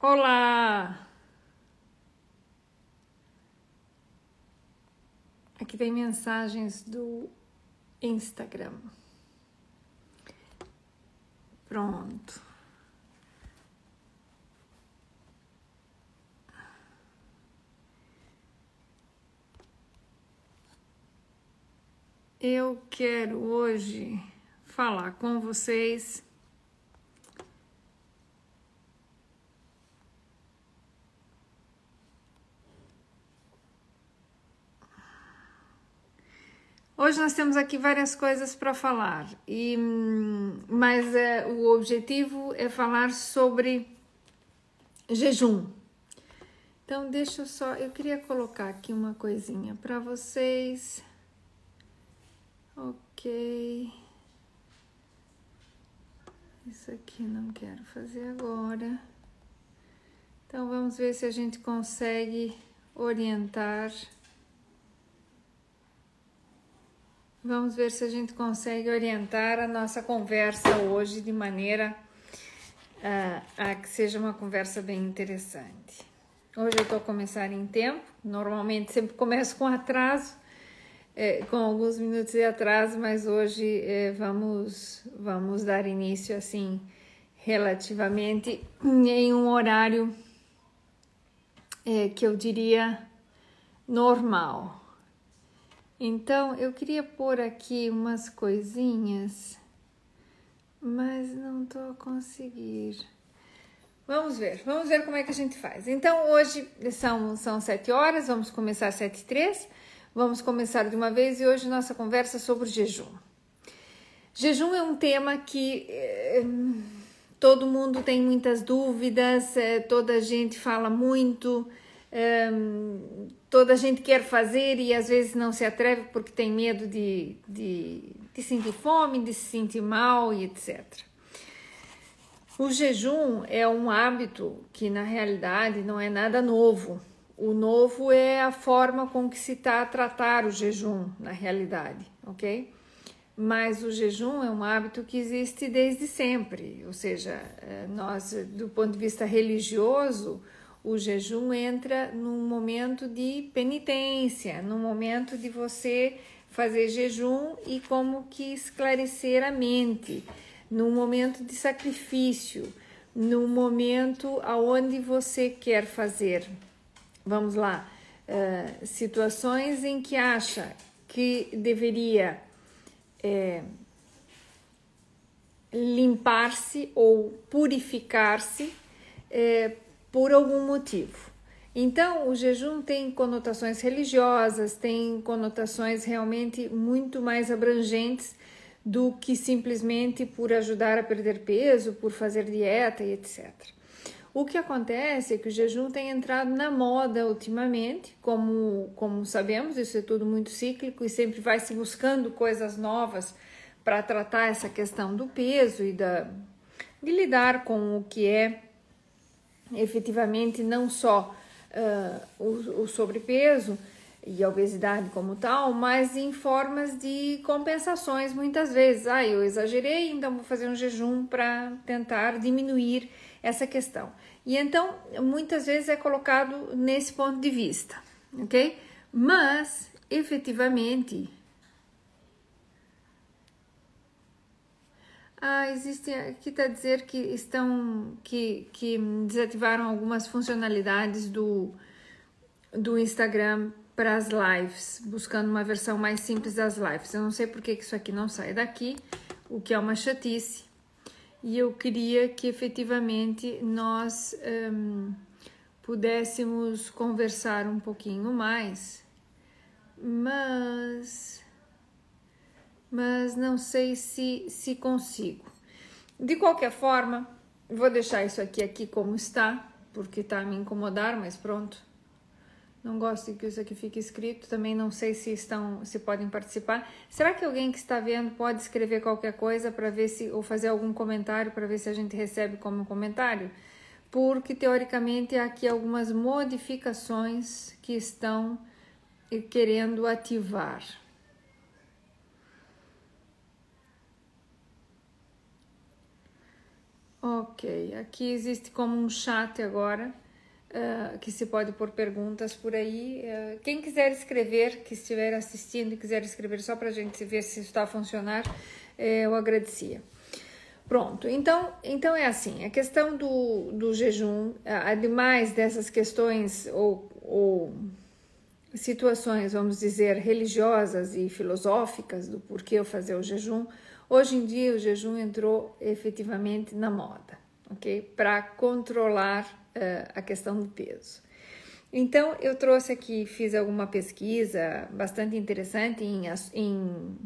Olá! Aqui tem mensagens do Instagram. Pronto. Eu quero hoje falar com vocês Hoje nós temos aqui várias coisas para falar, e, mas é, o objetivo é falar sobre jejum. Então, deixa eu só, eu queria colocar aqui uma coisinha para vocês. Ok. Isso aqui não quero fazer agora. Então, vamos ver se a gente consegue orientar. Vamos ver se a gente consegue orientar a nossa conversa hoje de maneira uh, a que seja uma conversa bem interessante. Hoje eu estou a começar em tempo, normalmente sempre começo com atraso, é, com alguns minutos de atraso, mas hoje é, vamos, vamos dar início assim relativamente em um horário é, que eu diria normal. Então eu queria pôr aqui umas coisinhas, mas não a conseguir. Vamos ver, vamos ver como é que a gente faz. Então hoje são, são sete horas, vamos começar às sete e três. Vamos começar de uma vez e hoje nossa conversa é sobre jejum. Jejum é um tema que eh, todo mundo tem muitas dúvidas, eh, toda a gente fala muito. Um, toda a gente quer fazer e às vezes não se atreve porque tem medo de, de, de sentir fome, de se sentir mal e etc. O jejum é um hábito que na realidade não é nada novo. O novo é a forma com que se está a tratar o jejum na realidade, ok? Mas o jejum é um hábito que existe desde sempre, ou seja, eh, nós, do ponto de vista religioso, o jejum entra num momento de penitência, num momento de você fazer jejum e como que esclarecer a mente, num momento de sacrifício, num momento aonde você quer fazer. Vamos lá, uh, situações em que acha que deveria é, limpar-se ou purificar-se é, por algum motivo. Então, o jejum tem conotações religiosas, tem conotações realmente muito mais abrangentes do que simplesmente por ajudar a perder peso, por fazer dieta e etc. O que acontece é que o jejum tem entrado na moda ultimamente, como, como sabemos, isso é tudo muito cíclico e sempre vai se buscando coisas novas para tratar essa questão do peso e da, de lidar com o que é efetivamente não só uh, o, o sobrepeso e a obesidade como tal, mas em formas de compensações muitas vezes. Ah, eu exagerei, então vou fazer um jejum para tentar diminuir essa questão. E então, muitas vezes é colocado nesse ponto de vista, ok? Mas, efetivamente, Ah, existe aqui está dizer que estão que, que desativaram algumas funcionalidades do, do Instagram para as lives, buscando uma versão mais simples das lives. Eu não sei por que isso aqui não sai daqui, o que é uma chatice. E eu queria que efetivamente nós um, pudéssemos conversar um pouquinho mais, mas mas não sei se, se consigo. De qualquer forma, vou deixar isso aqui, aqui como está, porque está a me incomodar, mas pronto. Não gosto que isso aqui fique escrito, também não sei se estão, se podem participar. Será que alguém que está vendo pode escrever qualquer coisa para ver se ou fazer algum comentário para ver se a gente recebe como comentário? Porque teoricamente há aqui algumas modificações que estão querendo ativar. Ok, aqui existe como um chat agora uh, que se pode pôr perguntas por aí. Uh, quem quiser escrever, que estiver assistindo e quiser escrever só para a gente ver se está a funcionar, eh, eu agradecia. Pronto, então, então é assim, a questão do, do jejum, ademais dessas questões ou, ou situações, vamos dizer, religiosas e filosóficas do porquê eu fazer o jejum, hoje em dia o jejum entrou efetivamente na moda, ok? Para controlar uh, a questão do peso. Então, eu trouxe aqui, fiz alguma pesquisa bastante interessante em. em...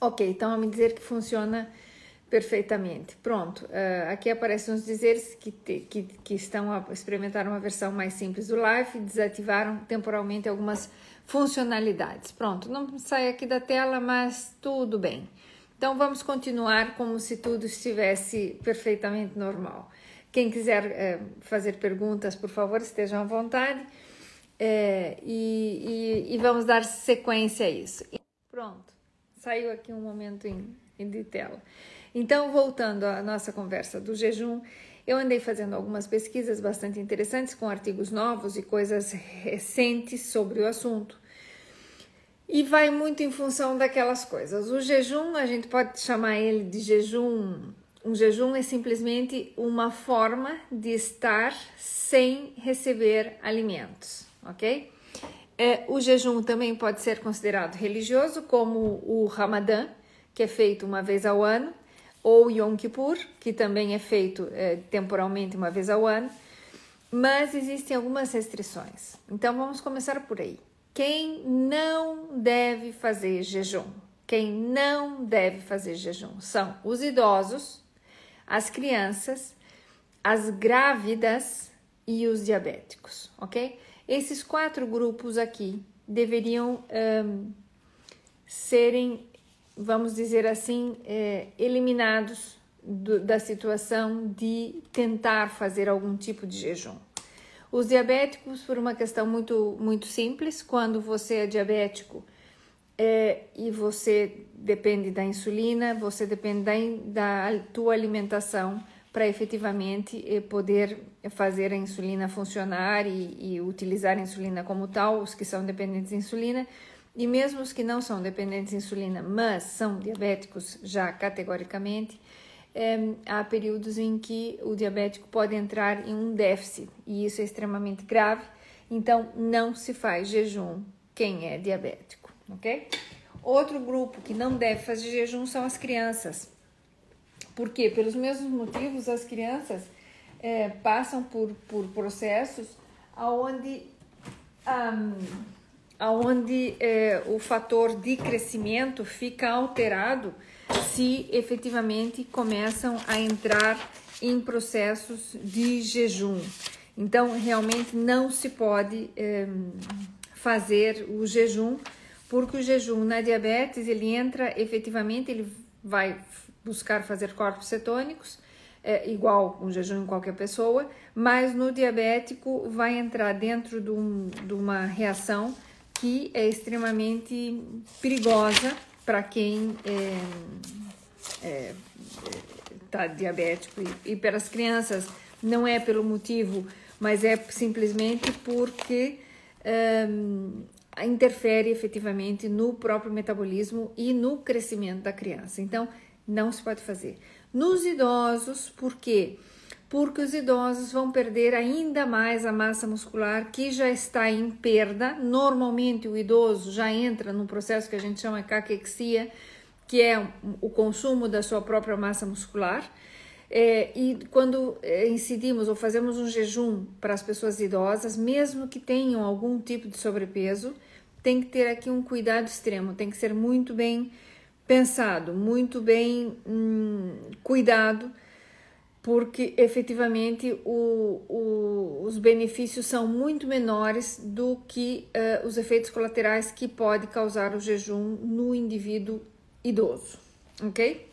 Ok, então a me dizer que funciona perfeitamente. Pronto, uh, aqui aparecem os dizeres que, te, que, que estão a experimentar uma versão mais simples do Live e desativaram temporalmente algumas funcionalidades. Pronto, não sai aqui da tela, mas tudo bem. Então vamos continuar como se tudo estivesse perfeitamente normal. Quem quiser é, fazer perguntas, por favor, estejam à vontade é, e, e, e, vamos dar sequência a isso. Pronto, saiu aqui um momento em, em de tela. Então, voltando à nossa conversa do jejum, eu andei fazendo algumas pesquisas bastante interessantes com artigos novos e coisas recentes sobre o assunto. E vai muito em função daquelas coisas. O jejum, a gente pode chamar ele de jejum um jejum é simplesmente uma forma de estar sem receber alimentos, ok? É, o jejum também pode ser considerado religioso, como o Ramadã, que é feito uma vez ao ano, ou Yom Kippur, que também é feito é, temporalmente uma vez ao ano, mas existem algumas restrições. Então vamos começar por aí. Quem não deve fazer jejum? Quem não deve fazer jejum são os idosos, as crianças, as grávidas e os diabéticos, ok? Esses quatro grupos aqui deveriam um, serem, vamos dizer assim, é, eliminados do, da situação de tentar fazer algum tipo de jejum. Os diabéticos, por uma questão muito, muito simples, quando você é diabético, é, e você depende da insulina, você depende da, da tua alimentação para efetivamente eh, poder fazer a insulina funcionar e, e, utilizar a insulina como tal, os que são dependentes de insulina, e mesmo os que não são dependentes de insulina, mas são diabéticos já categoricamente, é, há períodos em que o diabético pode entrar em um déficit, e isso é extremamente grave, então não se faz jejum quem é diabético ok? Outro grupo que não deve fazer jejum são as crianças. Por quê? Pelos mesmos motivos, as crianças é, passam por, por processos onde, um, onde é, o fator de crescimento fica alterado se efetivamente começam a entrar em processos de jejum. Então, realmente não se pode é, fazer o jejum porque o jejum na diabetes ele entra efetivamente, ele vai buscar fazer corpos cetônicos, é, igual um jejum em qualquer pessoa, mas no diabético vai entrar dentro de, um, de uma reação que é extremamente perigosa para quem é, é, tá diabético e, e para as crianças não é pelo motivo, mas é simplesmente porque interfere efetivamente no próprio metabolismo e no crescimento da criança. Então, não se pode fazer. Nos idosos, por quê? Porque os idosos vão perder ainda mais a massa muscular que já está em perda. Normalmente, o idoso já entra num processo que a gente chama de caquexia, que é o consumo da sua própria massa muscular. É, e quando é, incidimos ou fazemos um jejum para as pessoas idosas, mesmo que tenham algum tipo de sobrepeso, tem que ter aqui um cuidado extremo, tem que ser muito bem pensado, muito bem hum, cuidado, porque efetivamente o, o, os benefícios são muito menores do que uh, os efeitos colaterais que pode causar o jejum no indivíduo idoso, ok?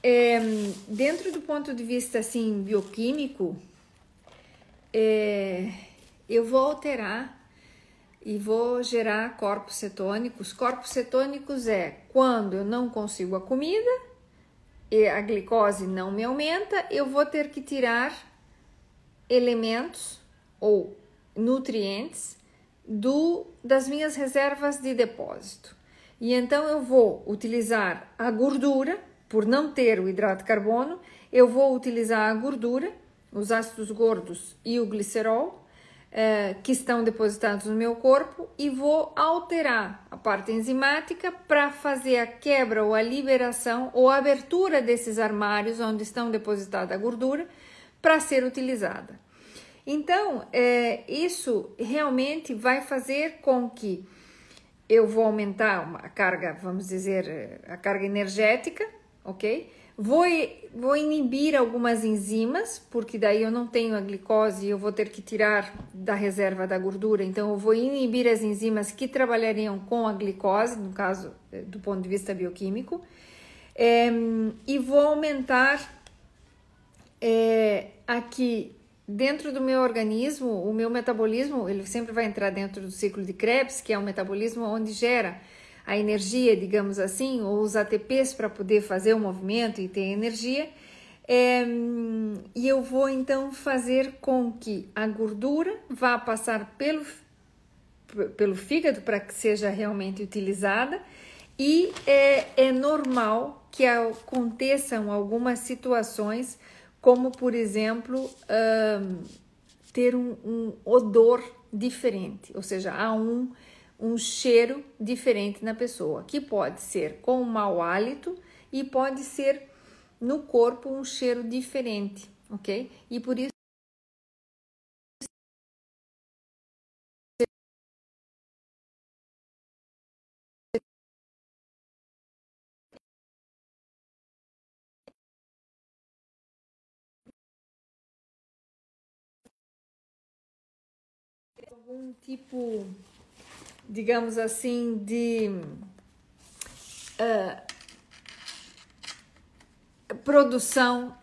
É, dentro do ponto de vista assim bioquímico, é, eu vou alterar e vou gerar corpos cetônicos. Corpos cetônicos é quando eu não consigo a comida a glicose não me aumenta, eu vou ter que tirar elementos ou nutrientes do das minhas reservas de depósito. E então eu vou utilizar a gordura, por não ter o hidrato de carbono, eu vou utilizar a gordura, os ácidos gordos e o glicerol, eh, que estão depositados no meu corpo, e vou alterar a parte enzimática para fazer a quebra ou a liberação ou a abertura desses armários onde estão depositada a gordura para ser utilizada. Então, é, isso realmente vai fazer com que eu vou aumentar a carga, vamos dizer, a carga energética, ok? Vou, vou inibir algumas enzimas, porque daí eu não tenho a glicose e eu vou ter que tirar da reserva da gordura, então eu vou inibir as enzimas que trabalhariam com a glicose, no caso, eh, do ponto de vista bioquímico, é, e vou aumentar é, aqui dentro do meu organismo, o meu metabolismo, ele sempre vai entrar dentro do ciclo de Krebs, que é um metabolismo onde gera a energia, digamos assim, ou os ATPs para poder fazer o movimento e ter energia. É, e eu vou então fazer com que a gordura vá passar pelo, pelo fígado para que seja realmente utilizada e é, é normal que aconteçam algumas situações como por exemplo ter um, um, odor diferente, ou seja, há um, um cheiro diferente na pessoa, que pode ser com mau hálito e pode ser no corpo um cheiro diferente, ok? E por isso algum tipo, digamos assim, de uh, produção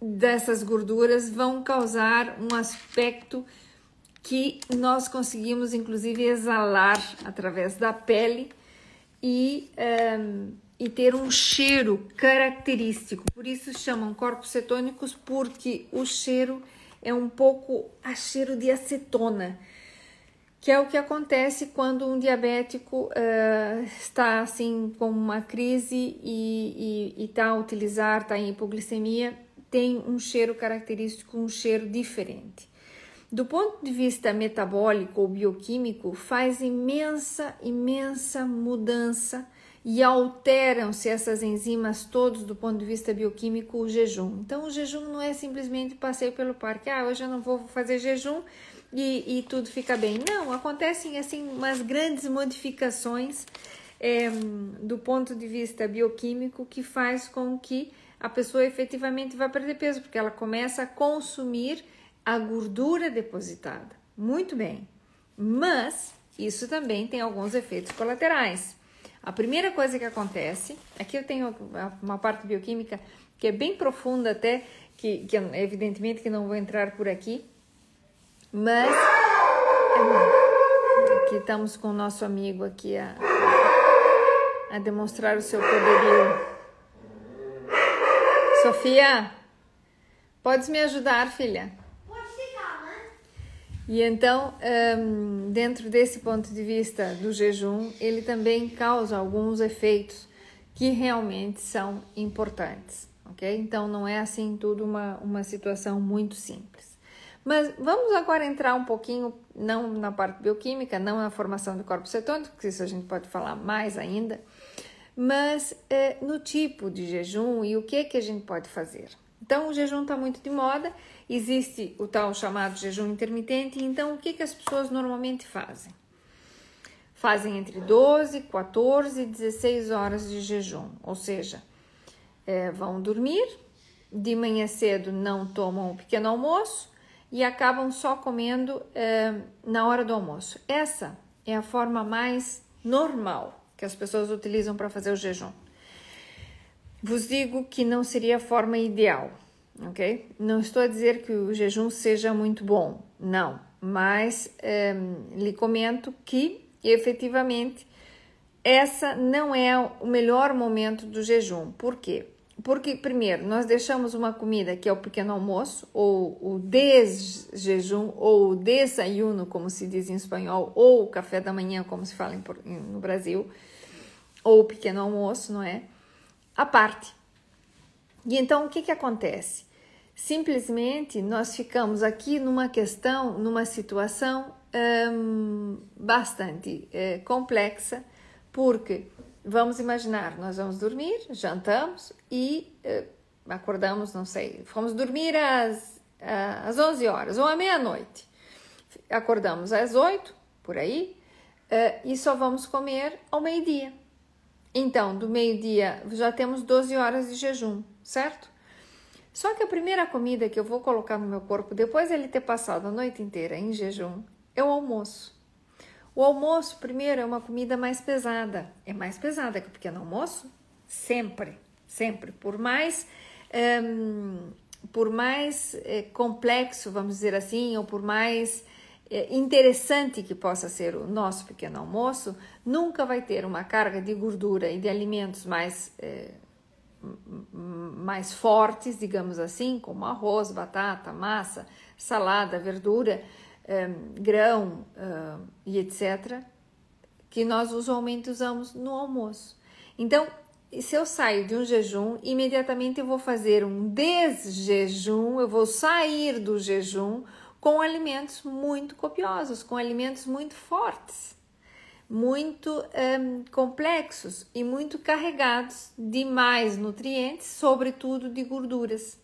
dessas gorduras vão causar um aspecto que nós conseguimos inclusive exalar através da pele e, um, e ter um cheiro característico. Por isso chamam corpos cetônicos, porque o cheiro é um pouco a cheiro de acetona que é o que acontece quando um diabético uh, está assim com uma crise e está a utilizar, está em hipoglicemia, tem um cheiro característico, um cheiro diferente. Do ponto de vista metabólico ou bioquímico, faz imensa, imensa mudança e alteram-se essas enzimas todos do ponto de vista bioquímico o jejum. Então, o jejum não é simplesmente passeio pelo parque, ah, hoje eu não vou fazer jejum, e, e tudo fica bem. Não, acontecem assim umas grandes modificações é, do ponto de vista bioquímico que faz com que a pessoa efetivamente vá perder peso, porque ela começa a consumir a gordura depositada. Muito bem, mas isso também tem alguns efeitos colaterais. A primeira coisa que acontece, aqui eu tenho uma parte bioquímica que é bem profunda até, que, que evidentemente que não vou entrar por aqui, mas aqui estamos com o nosso amigo aqui a, a demonstrar o seu poderio. Sofia, podes me ajudar, filha? Pode ficar, né? E então, um, dentro desse ponto de vista do jejum, ele também causa alguns efeitos que realmente são importantes, ok? Então, não é assim tudo uma, uma situação muito simples. Mas vamos agora entrar um pouquinho, não na parte bioquímica, não na formação de corpos cetônicos, porque isso a gente pode falar mais ainda, mas é, no tipo de jejum e o que, que a gente pode fazer. Então, o jejum está muito de moda, existe o tal chamado jejum intermitente, então o que, que as pessoas normalmente fazem? Fazem entre 12, 14 e 16 horas de jejum, ou seja, é, vão dormir, de manhã cedo não tomam o pequeno almoço, e acabam só comendo é, na hora do almoço. Essa é a forma mais normal que as pessoas utilizam para fazer o jejum. Vos digo que não seria a forma ideal, ok? Não estou a dizer que o jejum seja muito bom, não, mas é, lhe comento que efetivamente essa não é o melhor momento do jejum. Por quê? Porque, primeiro, nós deixamos uma comida que é o pequeno almoço, ou o desjejum, ou o desayuno, como se diz em espanhol, ou o café da manhã, como se fala no Brasil, ou o pequeno almoço, não é? A parte. E então, o que, que acontece? Simplesmente nós ficamos aqui numa questão, numa situação hum, bastante é, complexa, porque vamos imaginar, nós vamos dormir, jantamos e uh, acordamos, não sei, fomos dormir às, às 11 horas ou à meia-noite. Acordamos às 8, por aí, uh, e só vamos comer ao meio-dia. Então, do meio-dia já temos 12 horas de jejum, certo? Só que a primeira comida que eu vou colocar no meu corpo, depois de ele ter passado a noite inteira em jejum, é o almoço. O almoço, primeiro, é uma comida mais pesada. É mais pesada que o pequeno almoço? Sempre, sempre. Por mais, um, por mais é, complexo, vamos dizer assim, ou por mais é, interessante que possa ser o nosso pequeno almoço, nunca vai ter uma carga de gordura e de alimentos mais, é, mais fortes, digamos assim, como arroz, batata, massa, salada, verdura um, grão e etc., que nós usualmente usamos no almoço. Então, se eu saio de um jejum, imediatamente eu vou fazer um desjejum, eu vou sair do jejum com alimentos muito copiosos, com alimentos muito fortes, muito um, complexos e muito carregados de mais nutrientes, sobretudo de gorduras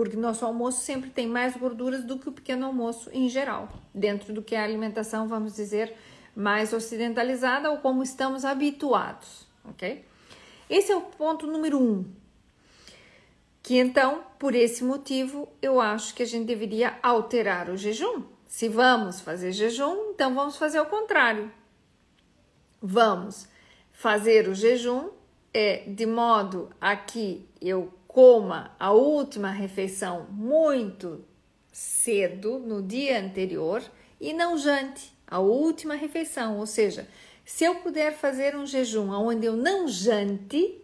porque nosso almoço sempre tem mais gorduras do que o pequeno almoço em geral, dentro do que é a alimentação, vamos dizer, mais ocidentalizada ou como estamos habituados, ok? Esse é o ponto número um. Que então, por esse motivo, eu acho que a gente deveria alterar o jejum. Se vamos fazer jejum, então vamos fazer o contrário. Vamos fazer o jejum é, de modo a que eu coma a última refeição muito cedo no dia anterior e não jante a última refeição, ou seja, se eu puder fazer um jejum onde eu não jante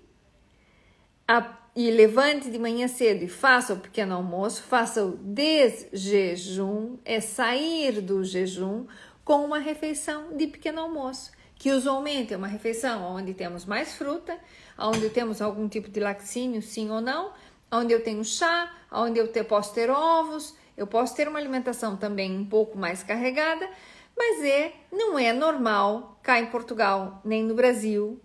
a, e levante de manhã cedo e faça o pequeno almoço, faça o desjejum, é sair do jejum com uma refeição de pequeno almoço, que usualmente é uma refeição onde temos mais fruta, onde temos algum tipo de laticínio, sim ou não, onde eu tenho chá, onde eu posso ter ovos, eu posso ter uma alimentação também um pouco mais carregada, mas é, não é normal cá em Portugal, nem no Brasil,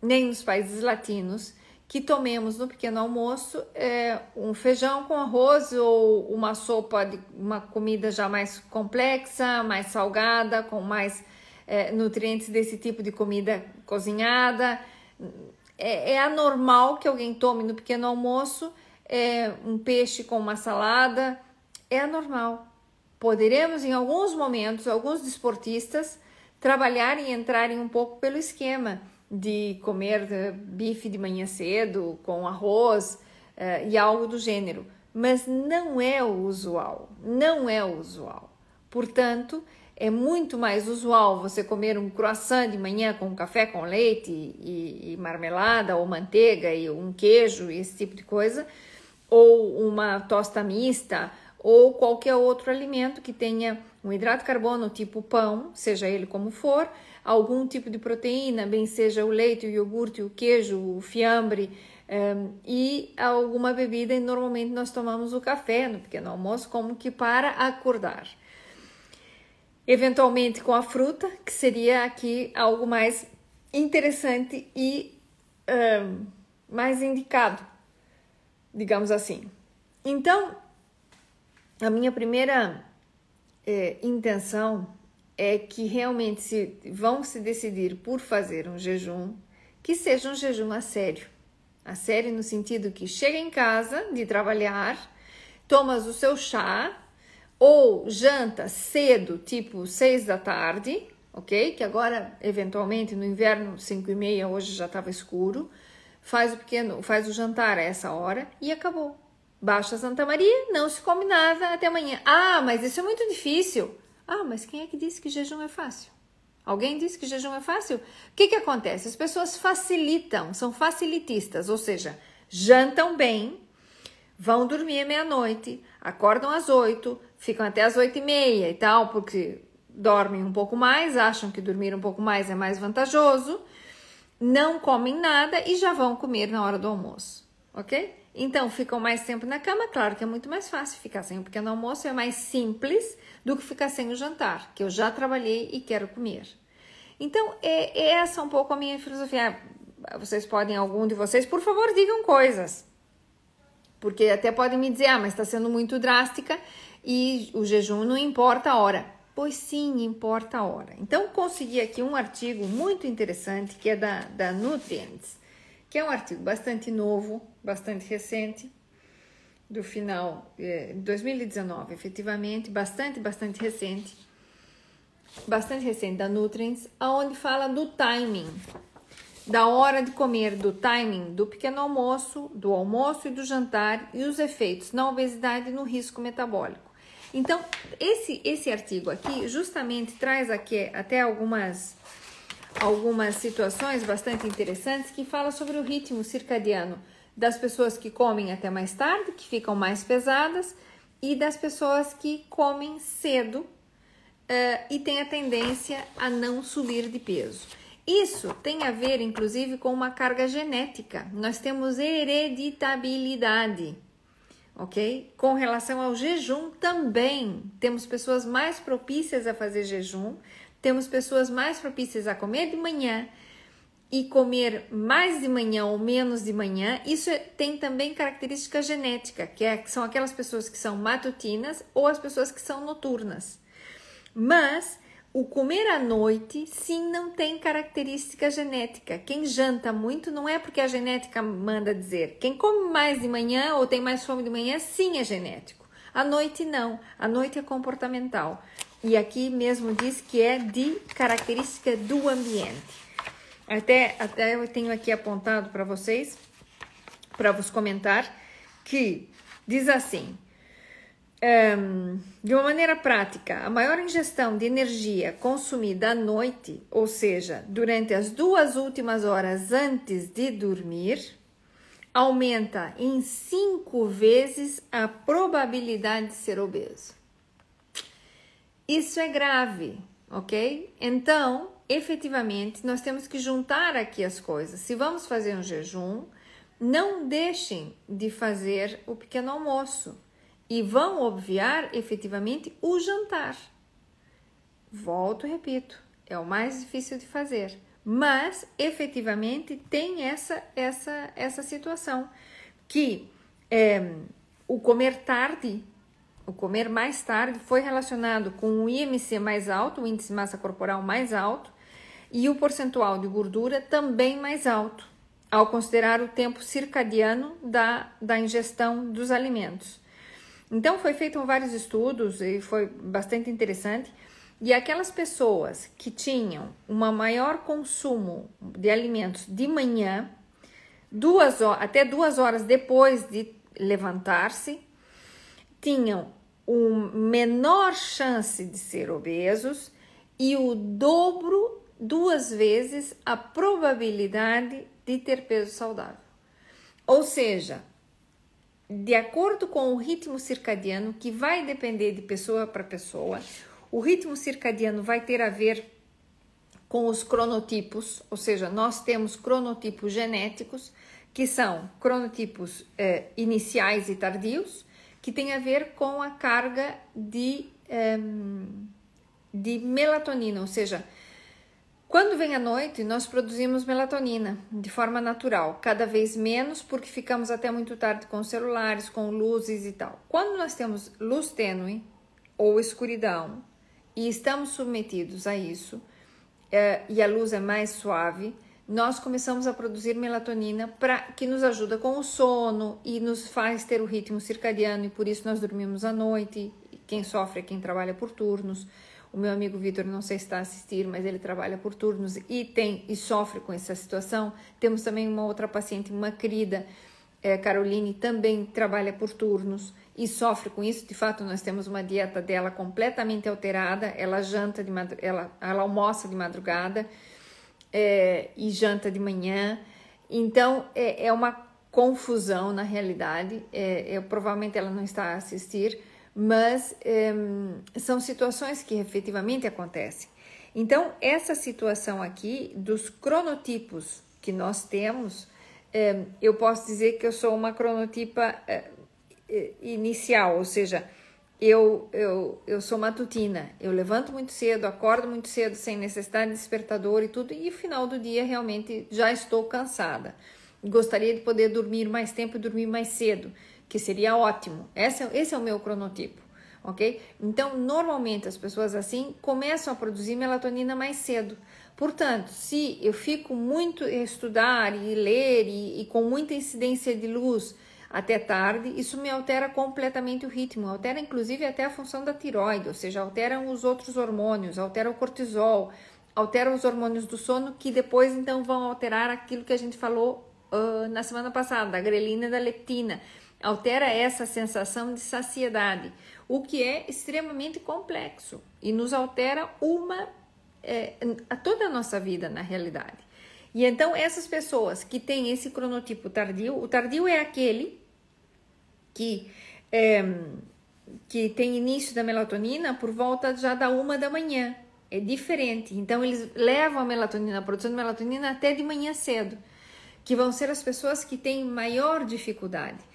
nem nos países latinos, que tomemos no pequeno almoço é, um feijão com arroz ou uma sopa de uma comida já mais complexa, mais salgada, com mais é, nutrientes desse tipo de comida cozinhada é, é anormal que alguém tome no pequeno almoço é, um peixe com uma salada, é anormal. Poderemos, em alguns momentos, alguns desportistas trabalhar e entrarem um pouco pelo esquema de comer eh, bife de manhã cedo com arroz uh, e algo do gênero, mas não é o usual, não é o usual. Portanto, é muito mais usual você comer um croissant de manhã com café com leite e, e marmelada ou manteiga e um queijo e esse tipo de coisa, ou uma tosta mista ou qualquer outro alimento que tenha um hidrato de carbono tipo pão, seja ele como for, algum tipo de proteína, bem seja o leite, o iogurte, o queijo, o fiambre um, eh, e alguma bebida. E normalmente nós tomamos o café no pequeno almoço como que para acordar eventualmente com a fruta, que seria aqui algo mais interessante e mais indicado, digamos assim. Então, a minha primeira é, intenção é que realmente se vão se decidir por fazer um jejum, que seja um jejum a sério. A sério no sentido que chega em casa de trabalhar, tomas o seu chá, ou janta cedo, tipo seis da tarde, ok? Que agora, eventualmente, no inverno, cinco e meia, hoje já estava escuro, faz o pequeno, faz o jantar a essa hora e acabou. Baixa Santa Maria, não se come nada até amanhã. Ah, mas isso é muito difícil. Ah, mas quem é que disse que jejum é fácil? Alguém disse que jejum é fácil? O que, que acontece? As pessoas facilitam, são facilitistas, ou seja, jantam bem, vão dormir meia-noite, acordam às oito, ficam até às oito e meia e tal, porque dormem um pouco mais, acham que dormir um pouco mais é mais vantajoso, não comem nada e já vão comer na hora do almoço, ok? Então ficam mais tempo na cama, claro que é muito mais fácil ficar sem o pequeno almoço, é mais simples do que ficar sem o jantar, que eu já trabalhei e quero comer. Então, é, é essa um pouco a minha filosofia. Vocês podem, algum de vocês, por favor, digam coisas. Porque até podem me dizer, ah, mas está sendo muito drástica e o jejum não importa a hora. Pois sim, importa a hora. Então, consegui aqui um artigo muito interessante que é da, da Nutrients, que é um artigo bastante novo, bastante recente, do final de é, 2019, efetivamente, bastante, bastante recente, bastante recente da Nutrients, aonde fala do timing, da hora de comer, do timing do pequeno almoço, do almoço e do jantar e os efeitos na obesidade e no risco metabólico. Então, esse, esse artigo aqui justamente traz aqui até algumas, algumas situações bastante interessantes que fala sobre o ritmo circadiano das pessoas que comem até mais tarde, que ficam mais pesadas, e das pessoas que comem cedo uh, e têm a tendência a não subir de peso. Isso tem a ver, inclusive, com uma carga genética. Nós temos hereditabilidade ok? Com relação ao jejum também, temos pessoas mais propícias a fazer jejum, temos pessoas mais propícias a comer de manhã e comer mais de manhã ou menos de manhã. Isso é, tem também característica genética, que, é, que são aquelas pessoas que são matutinas ou as pessoas que são noturnas. Mas o comer à noite, sim, não tem característica genética. Quem janta muito não é porque a genética manda dizer. Quem come mais de manhã ou tem mais fome de manhã, sim, é genético. À noite, não. À noite é comportamental. E aqui mesmo diz que é de característica do ambiente. Até, até eu tenho aqui apontado para vocês, para vos comentar, que diz assim: um, de uma maneira prática, a maior ingestão de energia consumida à noite, ou seja, durante as duas últimas horas antes de dormir, aumenta em cinco vezes a probabilidade de ser obeso. Isso é grave, ok? Então, efetivamente, nós temos que juntar aqui as coisas. Se vamos fazer um jejum, não deixem de fazer o pequeno almoço e vão obviar efetivamente o jantar. Volto repito, é o mais difícil de fazer, mas efetivamente tem essa essa essa situação que é, o comer tarde, o comer mais tarde foi relacionado com o IMC mais alto, o índice de massa corporal mais alto, e o percentual de gordura também mais alto, ao considerar o tempo circadiano da, da ingestão dos alimentos. Então, foi feito vários estudos e foi bastante interessante. E aquelas pessoas que tinham um maior consumo de alimentos de manhã, duas até duas horas depois de levantar-se, tinham uma menor chance de ser obesos e o dobro, duas vezes, a probabilidade de ter peso saudável. Ou seja, de acordo com o ritmo circadiano, que vai depender de pessoa para pessoa. O ritmo circadiano vai ter a ver com os cronotipos, ou seja, nós temos cronotipos genéticos, que são cronotipos eh, iniciais e tardios, que tem a ver com a carga de, eh, de melatonina, ou seja, quando vem a noite, nós produzimos melatonina de forma natural, cada vez menos porque ficamos até muito tarde com celulares, com luzes e tal. Quando nós temos luz tênue ou escuridão e estamos submetidos a isso, é, e a luz é mais suave, nós começamos a produzir melatonina para que nos ajuda com o sono e nos faz ter o ritmo circadiano e por isso nós dormimos à noite. Quem sofre é quem trabalha por turnos. O meu amigo Vitor, não sei se está a assistir, mas ele trabalha por turnos e tem e sofre com essa situação. Temos também uma outra paciente, uma querida, é, Caroline, também trabalha por turnos e sofre com isso. De fato, nós temos uma dieta dela completamente alterada. Ela janta de ela, ela almoça de madrugada é, e janta de manhã. Então é, é uma confusão na realidade. É, provavelmente ela não está a assistir, mas é, são situações que efetivamente acontecem. Então, essa situação aqui dos cronotipos que nós temos, é, eu posso dizer que eu sou uma cronotipa é, inicial, ou seja, eu, eu, eu sou matutina, eu levanto muito cedo, acordo muito cedo, sem necessidade de despertador e tudo, e final do dia realmente já estou cansada. Gostaria de poder dormir mais tempo e dormir mais cedo, que seria ótimo. Esse, esse é o meu cronotipo, ok? Então, normalmente as pessoas assim começam a produzir melatonina mais cedo. Portanto, se eu fico muito estudar e ler e, e com muita incidência de luz até tarde, isso me altera completamente o ritmo, altera inclusive até a função da tiroide, ou seja, alteram os outros hormônios, altera o cortisol, altera os hormônios do sono, que depois então vão alterar aquilo que a gente falou uh, na semana passada, da grelina e da leptina. Altera essa sensação de saciedade, o que é extremamente complexo e nos altera uma é, a toda a nossa vida na realidade. E então essas pessoas que têm esse cronotipo tardio, o tardio é aquele que, é, que tem início da melatonina por volta já da uma da manhã. É diferente. Então, eles levam a melatonina, a produção de melatonina até de manhã cedo, que vão ser as pessoas que têm maior dificuldade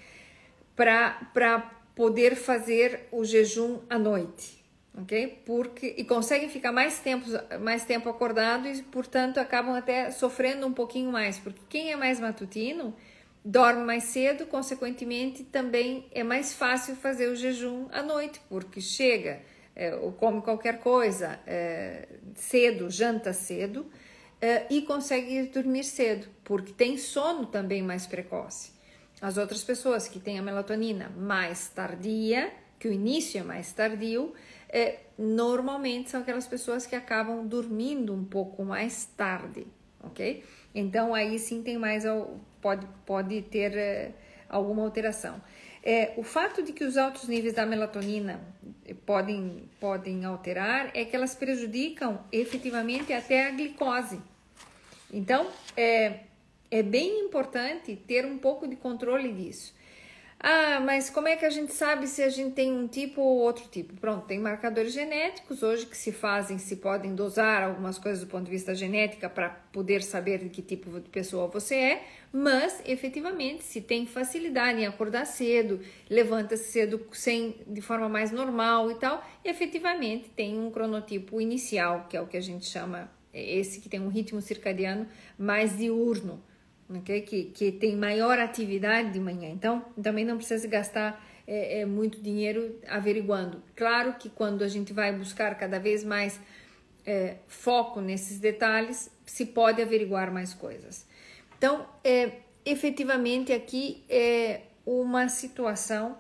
para poder fazer o jejum à noite, ok? Porque e conseguem ficar mais tempo mais tempo acordado e portanto acabam até sofrendo um pouquinho mais, porque quem é mais matutino dorme mais cedo, consequentemente também é mais fácil fazer o jejum à noite, porque chega é, ou come qualquer coisa é, cedo, janta cedo é, e consegue dormir cedo, porque tem sono também mais precoce. As outras pessoas que têm a melatonina mais tardia, que o início é mais tardio, é, normalmente são aquelas pessoas que acabam dormindo um pouco mais tarde, ok? Então aí sim tem mais pode, pode ter é, alguma alteração. É, o fato de que os altos níveis da melatonina podem, podem alterar é que elas prejudicam efetivamente até a glicose. Então, é, é bem importante ter um pouco de controle disso. Ah, mas como é que a gente sabe se a gente tem um tipo ou outro tipo? Pronto, tem marcadores genéticos hoje que se fazem, se podem dosar algumas coisas do ponto de vista genética para poder saber de que tipo de pessoa você é, mas efetivamente se tem facilidade em acordar cedo, levanta-se cedo sem de forma mais normal e tal, efetivamente tem um cronotipo inicial, que é o que a gente chama é esse que tem um ritmo circadiano mais diurno okay? que, que tem maior atividade de manhã. Então, também não precisa gastar é, é, muito dinheiro averiguando. Claro que quando a gente vai buscar cada vez mais é, foco nesses detalhes, se pode averiguar mais coisas. Então, é, efetivamente, aqui é uma situação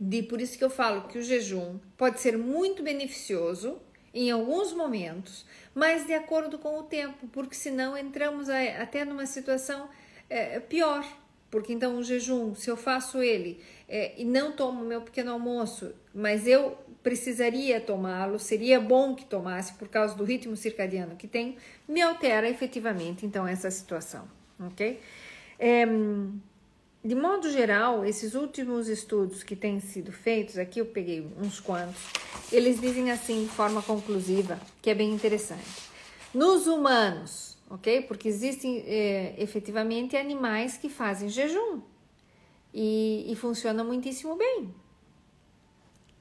de por isso que eu falo que o jejum pode ser muito beneficioso em alguns momentos, mas de acordo com o tempo, porque senão entramos até numa situação é, pior. Porque então o jejum, se eu faço ele é, e não tomo meu pequeno almoço, mas eu precisaria tomá-lo, seria bom que tomasse por causa do ritmo circadiano que tem, me altera efetivamente então essa situação, ok? É, de modo geral, esses últimos estudos que têm sido feitos, aqui eu peguei uns quantos, eles dizem assim de forma conclusiva, que é bem interessante. Nos humanos, ok? Porque existem é, efetivamente animais que fazem jejum e, e funcionam muitíssimo bem.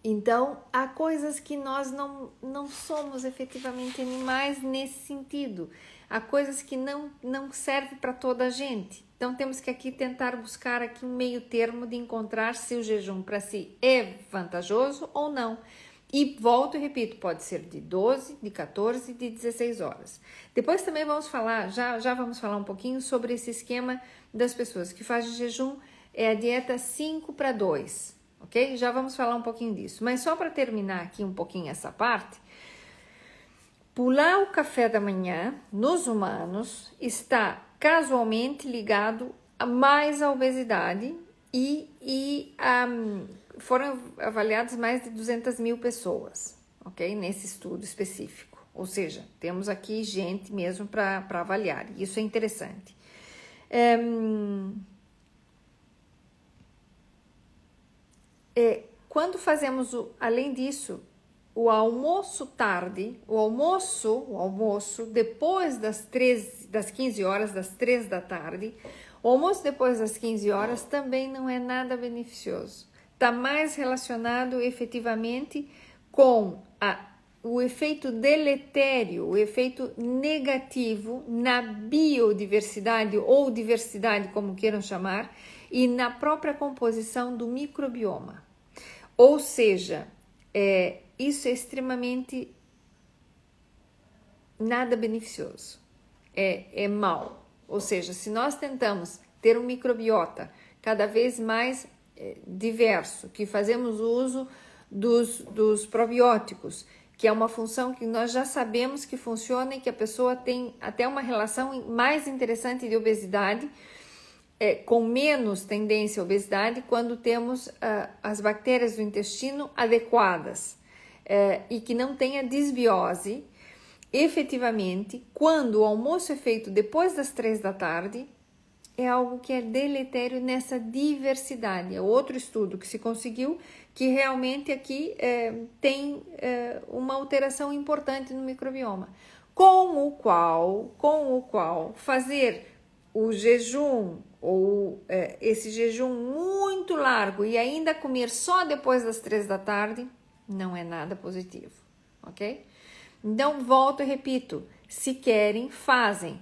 Então, há coisas que nós não, não somos efetivamente animais nesse sentido. Há coisas que não, não servem para toda a gente. Então temos que aqui tentar buscar aqui um meio termo de encontrar se o jejum para si é vantajoso ou não. E volto e repito, pode ser de 12, de 14, de 16 horas. Depois também vamos falar, já, já vamos falar um pouquinho sobre esse esquema das pessoas que fazem jejum, é a dieta 5 para 2, ok? Já vamos falar um pouquinho disso. Mas só para terminar aqui um pouquinho essa parte, pular o café da manhã nos humanos está casualmente ligado a mais à obesidade e, e um, foram avaliadas mais de 200 mil pessoas, ok? Nesse estudo específico. Ou seja, temos aqui gente mesmo para avaliar. Isso é interessante. Um, é, quando fazemos, o, além disso, o almoço tarde, o almoço, o almoço depois das, 13, das 15 horas, das 3 da tarde, o almoço depois das 15 horas também não é nada beneficioso. Está mais relacionado efetivamente com a, o efeito deletério, o efeito negativo na biodiversidade ou diversidade, como queiram chamar, e na própria composição do microbioma. Ou seja, é, isso é extremamente nada beneficioso, é, é mal. Ou seja, se nós tentamos ter um microbiota cada vez mais é, diverso, que fazemos uso dos, dos probióticos, que é uma função que nós já sabemos que funciona e que a pessoa tem até uma relação mais interessante de obesidade, é, com menos tendência à obesidade, quando temos uh, as bactérias do intestino adequadas é, e que não tenha desbiose, efetivamente, quando o almoço é feito depois das três da tarde, é algo que é deletério nessa diversidade. É outro estudo que se conseguiu que realmente aqui é, tem é, uma alteração importante no microbioma, com o qual, com o qual fazer o jejum ou é, esse jejum muito largo e ainda comer só depois das três da tarde não é nada positivo, ok? Então volto e repito: se querem, fazem.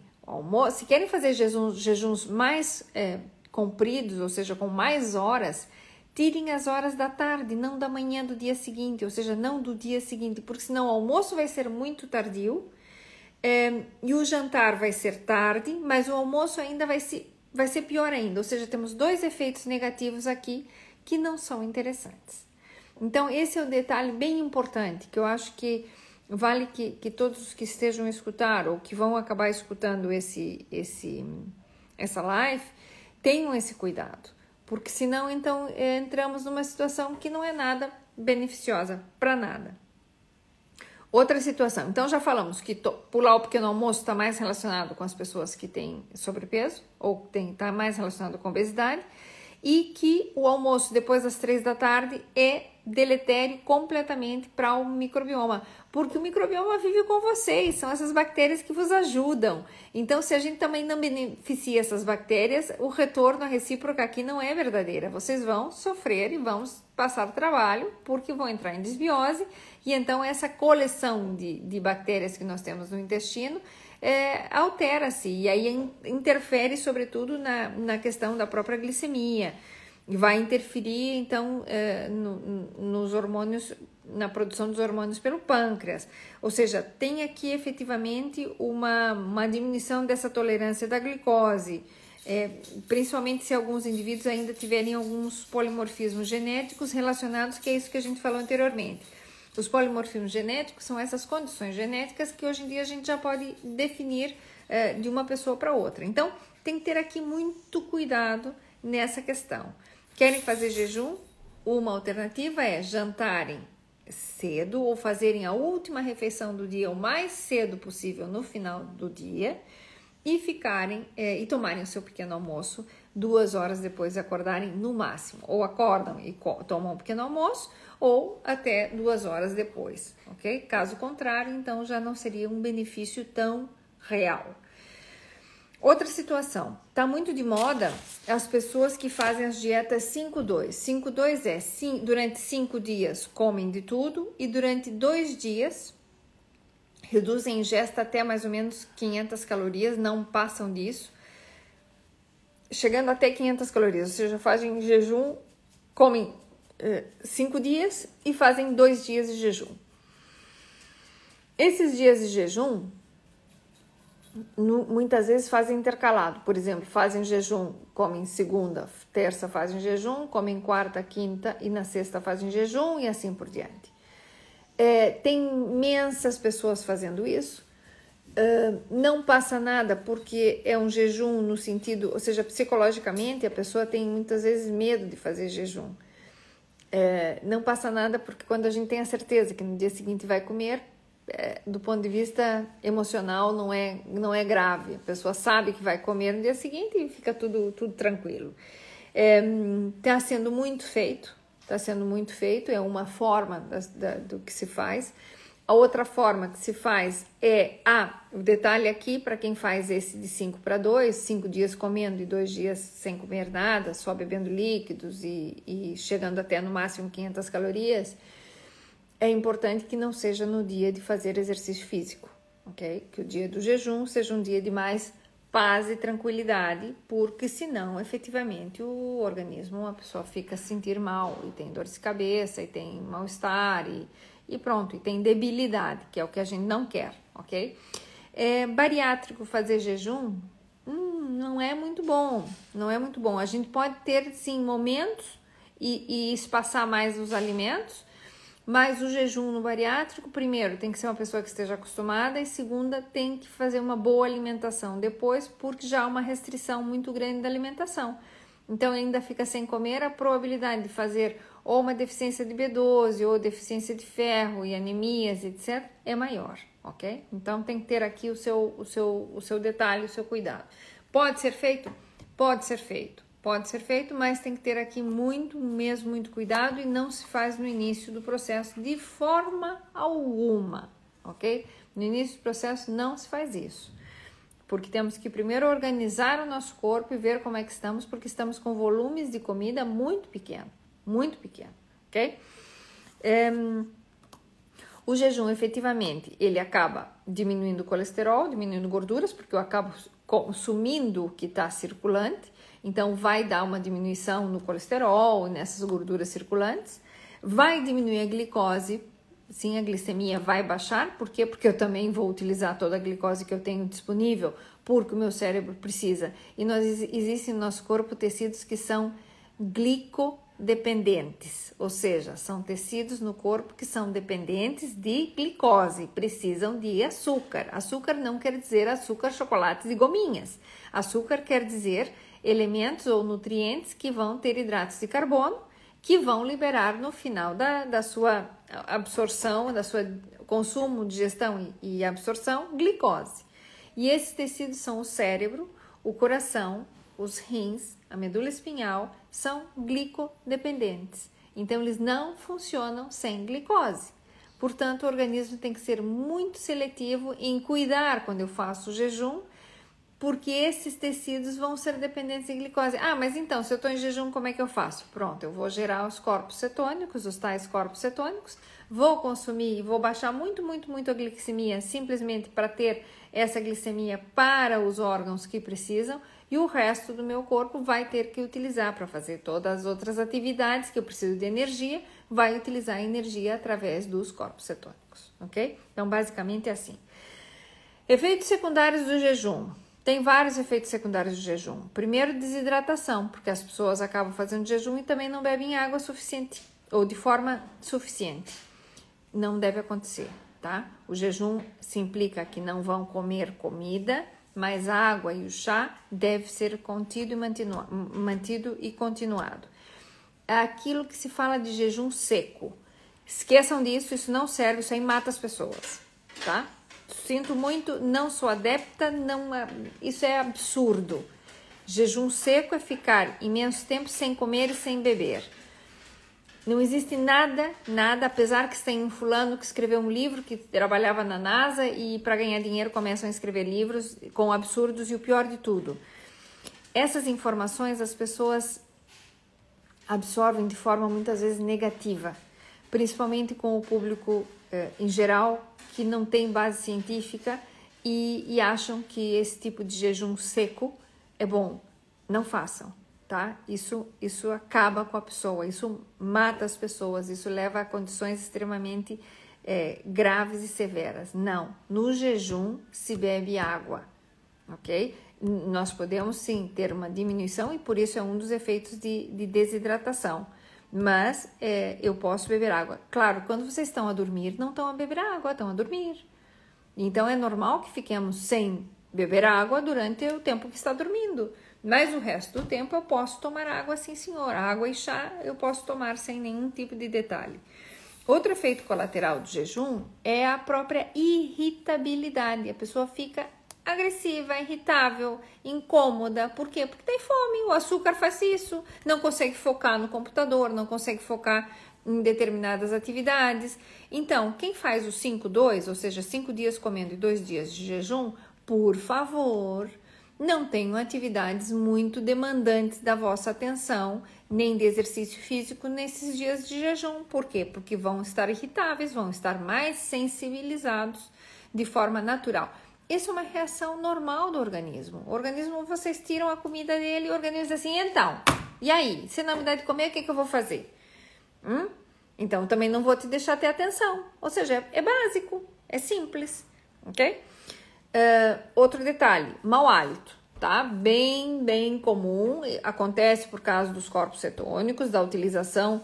Se querem fazer jejuns, mais é, compridos, ou seja, com mais horas, tirem as horas da tarde, não da manhã do dia seguinte, ou seja, não do dia seguinte, porque senão o almoço vai ser muito tardio é, e o jantar vai ser tarde, mas o almoço ainda vai ser, vai ser pior ainda, ou seja, temos dois efeitos negativos aqui que não são interessantes. Então, esse é um detalhe bem importante que eu acho que vale que, que todos que estejam a escutar ou que vão acabar escutando esse, esse, essa live tenham esse cuidado, porque senão então entramos numa situação que não é nada beneficiosa para nada. Outra situação, então já falamos que pular o pequeno almoço está mais relacionado com as pessoas que têm sobrepeso ou está mais relacionado com obesidade e que o almoço depois das três da tarde é deletério completamente para o microbioma, porque o microbioma vive com vocês, são essas bactérias que vos ajudam. Então, se a gente também não beneficia essas bactérias, o retorno à recíproca aqui não é verdadeira. Vocês vão sofrer e vão passar trabalho, porque vão entrar em desbiose, e então essa coleção de, de bactérias que nós temos no intestino é, altera-se, e aí interfere, sobretudo, na, na questão da própria glicemia vai interferir então é, no, nos hormônios, na produção dos hormônios pelo pâncreas. Ou seja, tem aqui efetivamente uma, uma diminuição dessa tolerância da glicose, é, principalmente se alguns indivíduos ainda tiverem alguns polimorfismos genéticos relacionados, que é isso que a gente falou anteriormente. Os polimorfismos genéticos são essas condições genéticas que hoje em dia a gente já pode definir é, de uma pessoa para outra. Então, tem que ter aqui muito cuidado nessa questão. Querem fazer jejum? Uma alternativa é jantarem cedo ou fazerem a última refeição do dia o mais cedo possível no final do dia e ficarem é, e tomarem o seu pequeno almoço duas horas depois de acordarem no máximo. Ou acordam e tomam um pequeno almoço, ou até duas horas depois, ok? Caso contrário, então já não seria um benefício tão real. Outra situação, tá muito de moda as pessoas que fazem as dietas 5-2. 5-2 é sim, durante 5 dias comem de tudo e durante 2 dias reduzem a ingesta até mais ou menos 500 calorias, não passam disso, chegando até 500 calorias, ou seja, fazem jejum, comem 5 uh, dias e fazem 2 dias de jejum. Esses dias de jejum muitas vezes fazem intercalado. Por exemplo, fazem jejum, comem segunda, terça fazem jejum, comem quarta, quinta e na sexta fazem jejum e assim por diante. É, tem imensas pessoas fazendo isso. Uh, não passa nada porque é um jejum no sentido, ou seja, psicologicamente a pessoa tem muitas vezes medo de fazer jejum. É, não passa nada porque quando a gente tem a certeza que no dia seguinte vai comer, é, do ponto de vista emocional não é não é grave. A pessoa sabe que vai comer no dia seguinte e fica tudo tudo tranquilo. Está é, tá sendo muito feito, está sendo muito feito, é uma forma da, da, do que se faz. A outra forma que se faz é ah, o detalhe aqui para quem faz esse de 5 para 2, 5 dias comendo e 2 dias sem comer nada, só bebendo líquidos e, e chegando até no máximo 500 calorias. É importante que não seja no dia de fazer exercício físico, ok? Que o dia do jejum seja um dia de mais paz e tranquilidade, porque senão, efetivamente, o organismo, a pessoa fica a sentir mal e tem dor de cabeça e tem mal-estar e e pronto, e tem debilidade, que é o que a gente não quer, ok? É, bariátrico fazer jejum hum, não é muito bom, não é muito bom. A gente pode ter sim momentos e, e espaçar mais os alimentos, mas o jejum no bariátrico, primeiro, tem que ser uma pessoa que esteja acostumada, e segunda, tem que fazer uma boa alimentação depois, porque já há uma restrição muito grande da alimentação. Então, ainda fica sem comer, a probabilidade de fazer ou uma deficiência de B12 ou deficiência de ferro e anemias, etc., é maior, ok? Então tem que ter aqui o seu, o seu, o seu detalhe, o seu cuidado. Pode ser feito? Pode ser feito. Pode ser feito, mas tem que ter aqui muito, mesmo muito cuidado e não se faz no início do processo de forma alguma, ok? No início do processo não se faz isso, porque temos que primeiro organizar o nosso corpo e ver como é que estamos, porque estamos com volumes de comida muito pequenos muito pequeno, ok? É, o jejum, efetivamente, ele acaba diminuindo o colesterol, diminuindo gorduras, porque eu acabo consumindo o que está circulante, então vai dar uma diminuição no colesterol, nessas gorduras circulantes, vai diminuir a glicose, sim, a glicemia vai baixar, por quê? Porque eu também vou utilizar toda a glicose que eu tenho disponível, porque o meu cérebro precisa. E nós, existem no nosso corpo tecidos que são glico dependentes, ou seja, são tecidos no corpo que são dependentes de glicose, precisam de açúcar. Açúcar não quer dizer açúcar, chocolates e gominhas. Açúcar quer dizer elementos ou nutrientes que vão ter hidratos de carbono, que vão liberar no final da, da sua absorção, da sua consumo, digestão e absorção, glicose. E esses tecidos são o cérebro, o coração, os rins, a medula espinhal são glicodependentes. Então, eles não funcionam sem glicose. Portanto, o organismo tem que ser muito seletivo em cuidar quando eu faço o jejum, porque esses tecidos vão ser dependentes de glicose. Ah, mas então, se eu estou em jejum, como é que eu faço? Pronto, eu vou gerar os corpos cetônicos, os tais corpos cetônicos, vou consumir, vou baixar muito, muito, muito a glicemia, simplesmente para ter essa glicemia para os órgãos que precisam e o resto do meu corpo vai ter que utilizar para fazer todas as outras atividades que eu preciso de energia, vai utilizar a energia através dos corpos cetônicos, ok? Então, basicamente é assim. Efeitos secundários do jejum. Tem vários efeitos secundários do jejum. Primeiro, desidratação, porque as pessoas acabam fazendo jejum e também não bebem água suficiente ou de forma suficiente. Não deve acontecer, tá? O jejum se implica que não vão comer comida mas a água e o chá deve ser contido e mantido e continuado. É aquilo que se fala de jejum seco. Esqueçam disso, isso não serve, isso aí mata as pessoas, tá? Sinto muito, não sou adepta, não, isso é absurdo. Jejum seco é ficar imenso tempo sem comer e sem beber. Não existe nada, nada, apesar que tem um fulano que escreveu um livro que trabalhava na NASA e para ganhar dinheiro começam a escrever livros com absurdos e o pior de tudo. Essas informações as pessoas absorvem de forma muitas vezes negativa, principalmente com o público eh, em geral que não tem base científica e, e acham que esse tipo de jejum seco é bom. Não façam tá? Isso, isso acaba com a pessoa, isso mata as pessoas, isso leva a condições extremamente é, graves e severas. Não, no jejum se bebe água, ok? Nós podemos sim ter uma diminuição e por isso é um dos efeitos de, de desidratação. Mas é, eu posso beber água. Claro, quando vocês estão a dormir, não estão a beber água, estão a dormir. Então é normal que fiquemos sem beber água durante o tempo que está dormindo. Mas o resto do tempo eu posso tomar água, sim, senhor. Água e chá eu posso tomar sem nenhum tipo de detalhe. Outro efeito colateral do jejum é a própria irritabilidade. A pessoa fica agressiva, irritável, incômoda. Por quê? Porque tem fome. O açúcar faz isso. Não consegue focar no computador, não consegue focar em determinadas atividades. Então, quem faz o 5-2, ou seja, 5 dias comendo e 2 dias de jejum, por favor, não tenham atividades muito demandantes da vossa atenção, nem de exercício físico nesses dias de jejum. Por quê? Porque vão estar irritáveis, vão estar mais sensibilizados de forma natural. Isso é uma reação normal do organismo. O organismo, vocês tiram a comida dele e o organismo diz assim: então, e aí? Se não me dá de comer, o que, que eu vou fazer? Hum? Então, também não vou te deixar ter atenção. Ou seja, é, é básico, é simples, ok? Uh, outro detalhe: mau hálito, tá? Bem, bem comum, acontece por causa dos corpos cetônicos, da utilização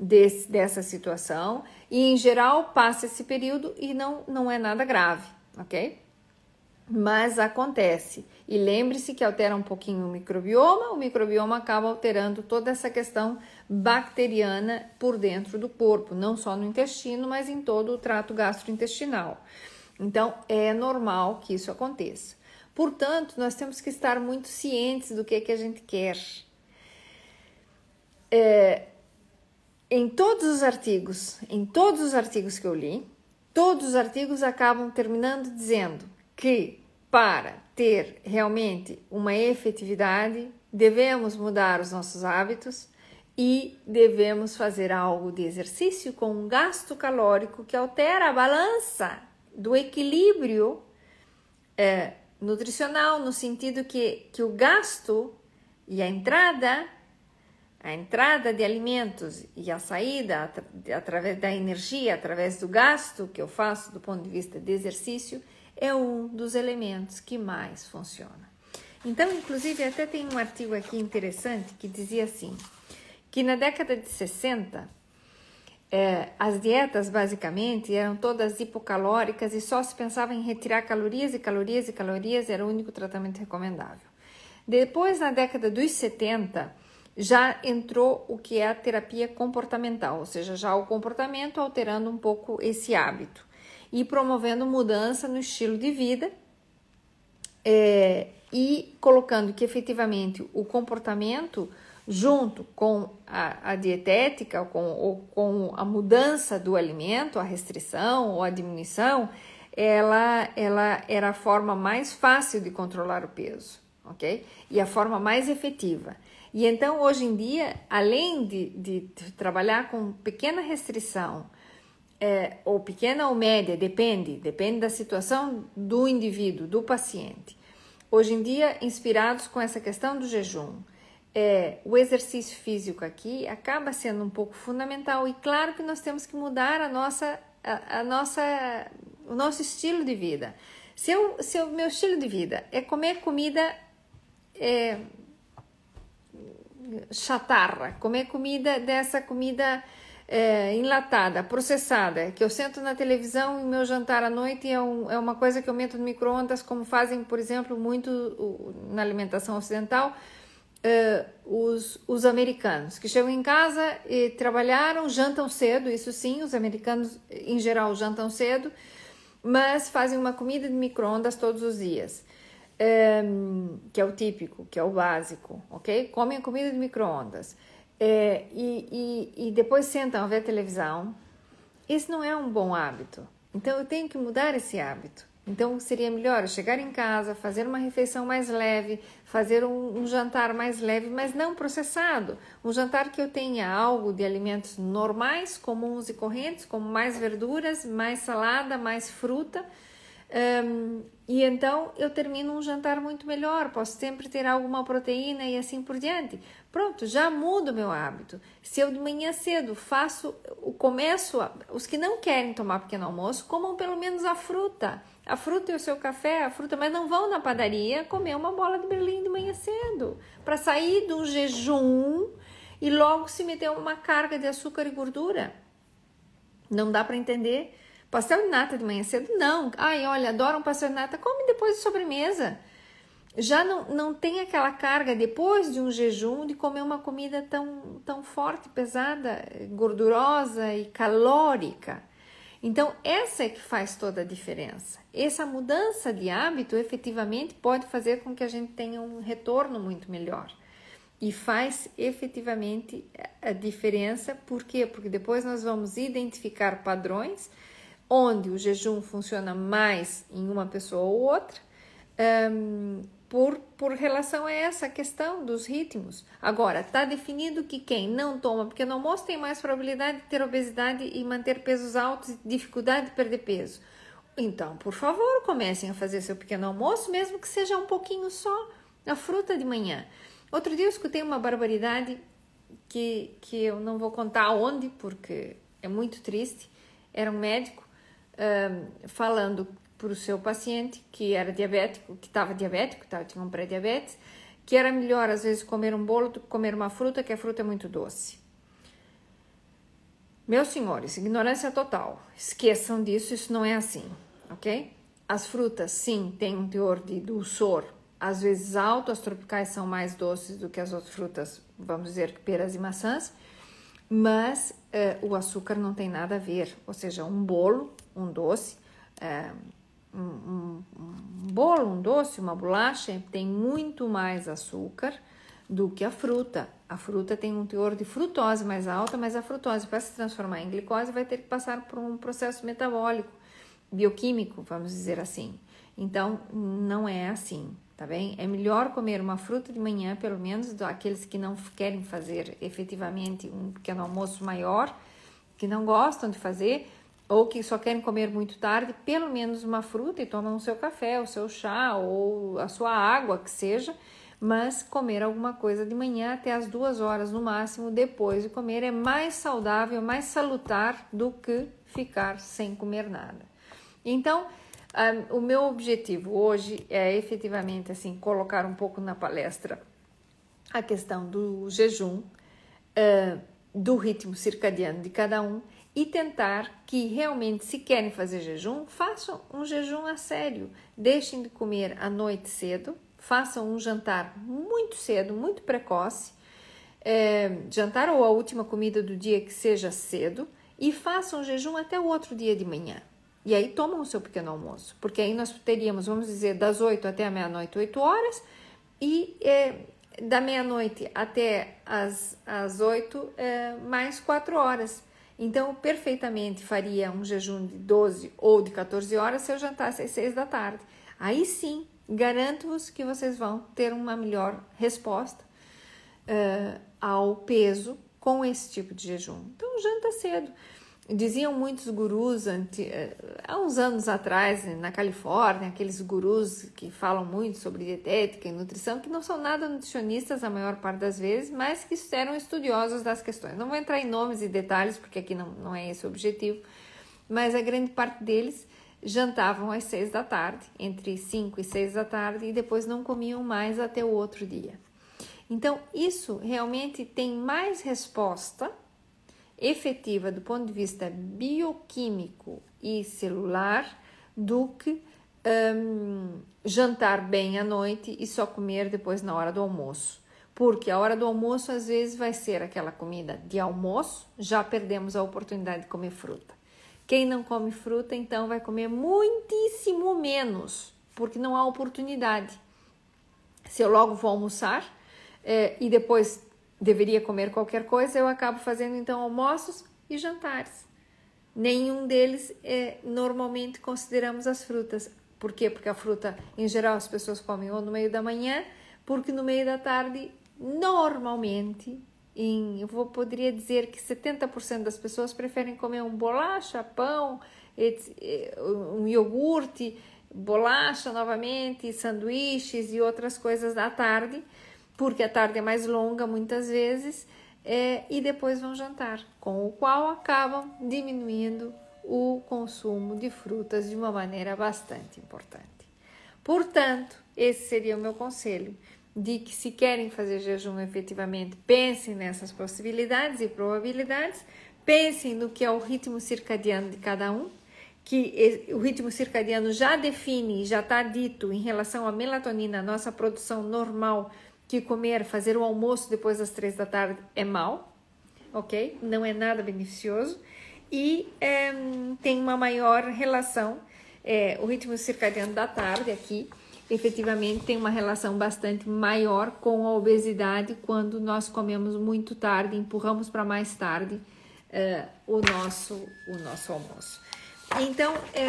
desse, dessa situação, e em geral passa esse período e não, não é nada grave, ok? Mas acontece. E lembre-se que altera um pouquinho o microbioma, o microbioma acaba alterando toda essa questão bacteriana por dentro do corpo, não só no intestino, mas em todo o trato gastrointestinal. Então, é normal que isso aconteça. Portanto, nós temos que estar muito cientes do que é que a gente quer. É, em todos os artigos, em todos os artigos que eu li, todos os artigos acabam terminando dizendo que para ter realmente uma efetividade, devemos mudar os nossos hábitos e devemos fazer algo de exercício com um gasto calórico que altera a balança do equilíbrio é, nutricional, no sentido que, que o gasto e a entrada, a entrada de alimentos e a saída através da energia, através do gasto que eu faço do ponto de vista de exercício, é um dos elementos que mais funciona. Então, inclusive, até tem um artigo aqui interessante que dizia assim: que na década de 60, é, as dietas basicamente eram todas hipocalóricas e só se pensava em retirar calorias e calorias e calorias, era o único tratamento recomendável. Depois, na década dos 70, já entrou o que é a terapia comportamental, ou seja, já o comportamento alterando um pouco esse hábito e promovendo mudança no estilo de vida é, e colocando que efetivamente o comportamento junto com a, a dietética com, ou com a mudança do alimento, a restrição ou a diminuição, ela, ela era a forma mais fácil de controlar o peso, ok? E a forma mais efetiva. E então, hoje em dia, além de, de trabalhar com pequena restrição, é, ou pequena ou média, depende, depende da situação do indivíduo, do paciente. Hoje em dia, inspirados com essa questão do jejum, é, o exercício físico aqui acaba sendo um pouco fundamental e claro que nós temos que mudar a nossa, a, a nossa, o nosso estilo de vida. Se, eu, se o meu estilo de vida é comer comida é, chatarra, comer comida dessa comida é, enlatada, processada, que eu sento na televisão e meu jantar à noite é, um, é uma coisa que eu meto no micro-ondas, como fazem, por exemplo, muito na alimentação ocidental, é, os, os americanos, que chegam em casa e trabalharam, jantam cedo, isso sim, os americanos em geral jantam cedo, mas fazem uma comida de micro-ondas todos os dias. É, que é o típico, que é o básico, ok? Comem a comida de micro-ondas é, e, e, e depois sentam a ver televisão, isso não é um bom hábito. Então eu tenho que mudar esse hábito. Então seria melhor eu chegar em casa, fazer uma refeição mais leve, fazer um, um, jantar mais leve, mas não processado. Um jantar que eu tenha algo de alimentos normais, comuns e correntes, como mais verduras, mais salada, mais fruta. Um, e então eu termino um jantar muito melhor, posso sempre ter alguma proteína e assim por diante. Pronto, já mudo meu hábito. Se eu de manhã cedo faço, começo, os que não querem tomar pequeno almoço, comam pelo menos a fruta. A fruta e o seu café, a fruta, mas não vão na padaria comer uma bola de berlim de manhã cedo. Para sair do jejum e logo se meter uma carga de açúcar e gordura. Não dá para entender. Pastel de nata de manhã cedo? Não. Ai, olha, adoro um pastel de nata. Come depois de sobremesa já não, não tem aquela carga depois de um jejum de comer uma comida tão, tão forte, pesada, gordurosa e calórica. Então, essa é que faz toda a diferença. Essa mudança de hábito efetivamente pode fazer com que a gente tenha um retorno muito melhor. E faz efetivamente a diferença, por quê? Porque depois nós vamos identificar padrões onde o jejum funciona mais em uma pessoa ou outra, um, por, por relação a essa questão dos ritmos. Agora, está definido que quem não toma pequeno almoço tem mais probabilidade de ter obesidade e manter pesos altos dificuldade de perder peso. Então, por favor, comecem a fazer seu pequeno almoço, mesmo que seja um pouquinho só, a fruta de manhã. Outro dia eu escutei uma barbaridade que, que eu não vou contar onde, porque é muito triste. Era um médico falando para o seu paciente que era diabético, que estava diabético, tava, tinha um pré-diabetes, que era melhor às vezes comer um bolo do que comer uma fruta, que a fruta é muito doce. Meus senhores, ignorância total. Esqueçam disso, isso não é assim, ok? As frutas, sim, têm um teor de dulçor às vezes alto, as tropicais são mais doces do que as outras frutas, vamos dizer que peras e maçãs, mas uh, o açúcar não tem nada a ver. Ou seja, um bolo, um doce, uh, um, um, um bolo, um doce, uma bolacha tem muito mais açúcar do que a fruta. A fruta tem um teor de frutose mais alta, mas a frutose, para se transformar em glicose, vai ter que passar por um processo metabólico, bioquímico, vamos dizer assim. Então, não é assim, tá bem? É melhor comer uma fruta de manhã, pelo menos aqueles que não querem fazer efetivamente um pequeno almoço maior, que não gostam de fazer, ou que só querem comer muito tarde, pelo menos uma fruta e tomam o seu café, o seu chá ou a sua água, que seja, mas comer alguma coisa de manhã até as duas horas no máximo depois de comer é mais saudável, mais salutar do que ficar sem comer nada. Então, um, o meu objetivo hoje é efetivamente assim colocar um pouco na palestra a questão do jejum, uh, do ritmo circadiano de cada um e tentar que realmente, se querem fazer jejum, façam um jejum a sério. Deixem de comer à noite cedo, façam um jantar muito cedo, muito precoce, é, jantar ou a última comida do dia que seja cedo, e façam jejum até o outro dia de manhã. E aí tomam o seu pequeno almoço, porque aí nós teríamos, vamos dizer, das 8 até a meia-noite, 8 horas, e é, da meia-noite até as, as 8, é, mais 4 horas. Então, perfeitamente faria um jejum de 12 ou de 14 horas se eu jantasse às 6 da tarde. Aí sim, garanto-vos que vocês vão ter uma melhor resposta uh, ao peso com esse tipo de jejum. Então, janta cedo. Diziam muitos gurus anti, eh, há uns anos atrás, na Califórnia, aqueles gurus que falam muito sobre dietética e nutrição, que não são nada nutricionistas a maior parte das vezes, mas que eram estudiosos das questões. Não vou entrar em nomes e detalhes, porque aqui não, não é esse o objetivo, mas a grande parte deles jantavam às seis da tarde, entre cinco e seis da tarde, e depois não comiam mais até o outro dia. Então, isso realmente tem mais resposta efetiva do ponto de vista bioquímico e celular do que um, jantar bem à noite e só comer depois na hora do almoço. Porque a hora do almoço às vezes vai ser aquela comida de almoço, já perdemos a oportunidade de comer fruta. Quem não come fruta, então vai comer muitíssimo menos, porque não há oportunidade. Se eu logo vou almoçar eh, e depois deveria comer qualquer coisa, eu acabo fazendo então almoços e jantares. Nenhum deles é, normalmente consideramos as frutas. Por quê? Porque a fruta, em geral, as pessoas comem ou no meio da manhã, porque no meio da tarde, normalmente, em, eu vou, poderia dizer que 70% das pessoas preferem comer um bolacha, pão, um iogurte, bolacha novamente, sanduíches e outras coisas à tarde, porque a tarde é mais longa muitas vezes, é, e depois vão jantar, com o qual acabam diminuindo o consumo de frutas de uma maneira bastante importante. Portanto, esse seria o meu conselho de que se querem fazer jejum efetivamente, pensem nessas possibilidades e probabilidades, pensem no que é o ritmo circadiano de cada um, que o ritmo circadiano já define, já está dito em relação à melatonina, nossa produção normal que comer, fazer o almoço depois das três da tarde é mal, ok? Não é nada beneficioso. e é, tem uma maior relação, é, o ritmo circadiano da tarde aqui, efetivamente tem uma relação bastante maior com a obesidade quando nós comemos muito tarde, empurramos para mais tarde uh, o, nosso, o nosso almoço. Então, é,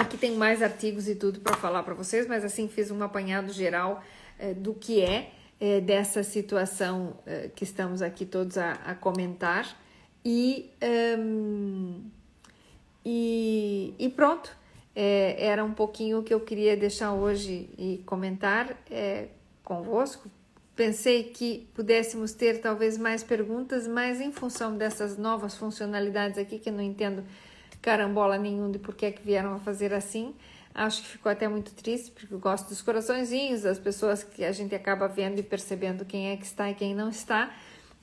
aqui tem mais artigos e tudo para falar para vocês, mas assim fiz um apanhado geral do que é, é dessa situação uh, que estamos aqui todos a, a comentar. E, um, e, e pronto é, era um pouquinho o que eu queria deixar hoje e comentar é, convosco. Pensei que pudéssemos ter talvez mais perguntas, mas em função dessas novas funcionalidades aqui, que eu não entendo carambola nenhum de por que, é que vieram a fazer assim, acho que ficou até muito triste, porque eu gosto dos coraçõezinhos, das pessoas que a gente acaba vendo e percebendo quem é que está e quem não está,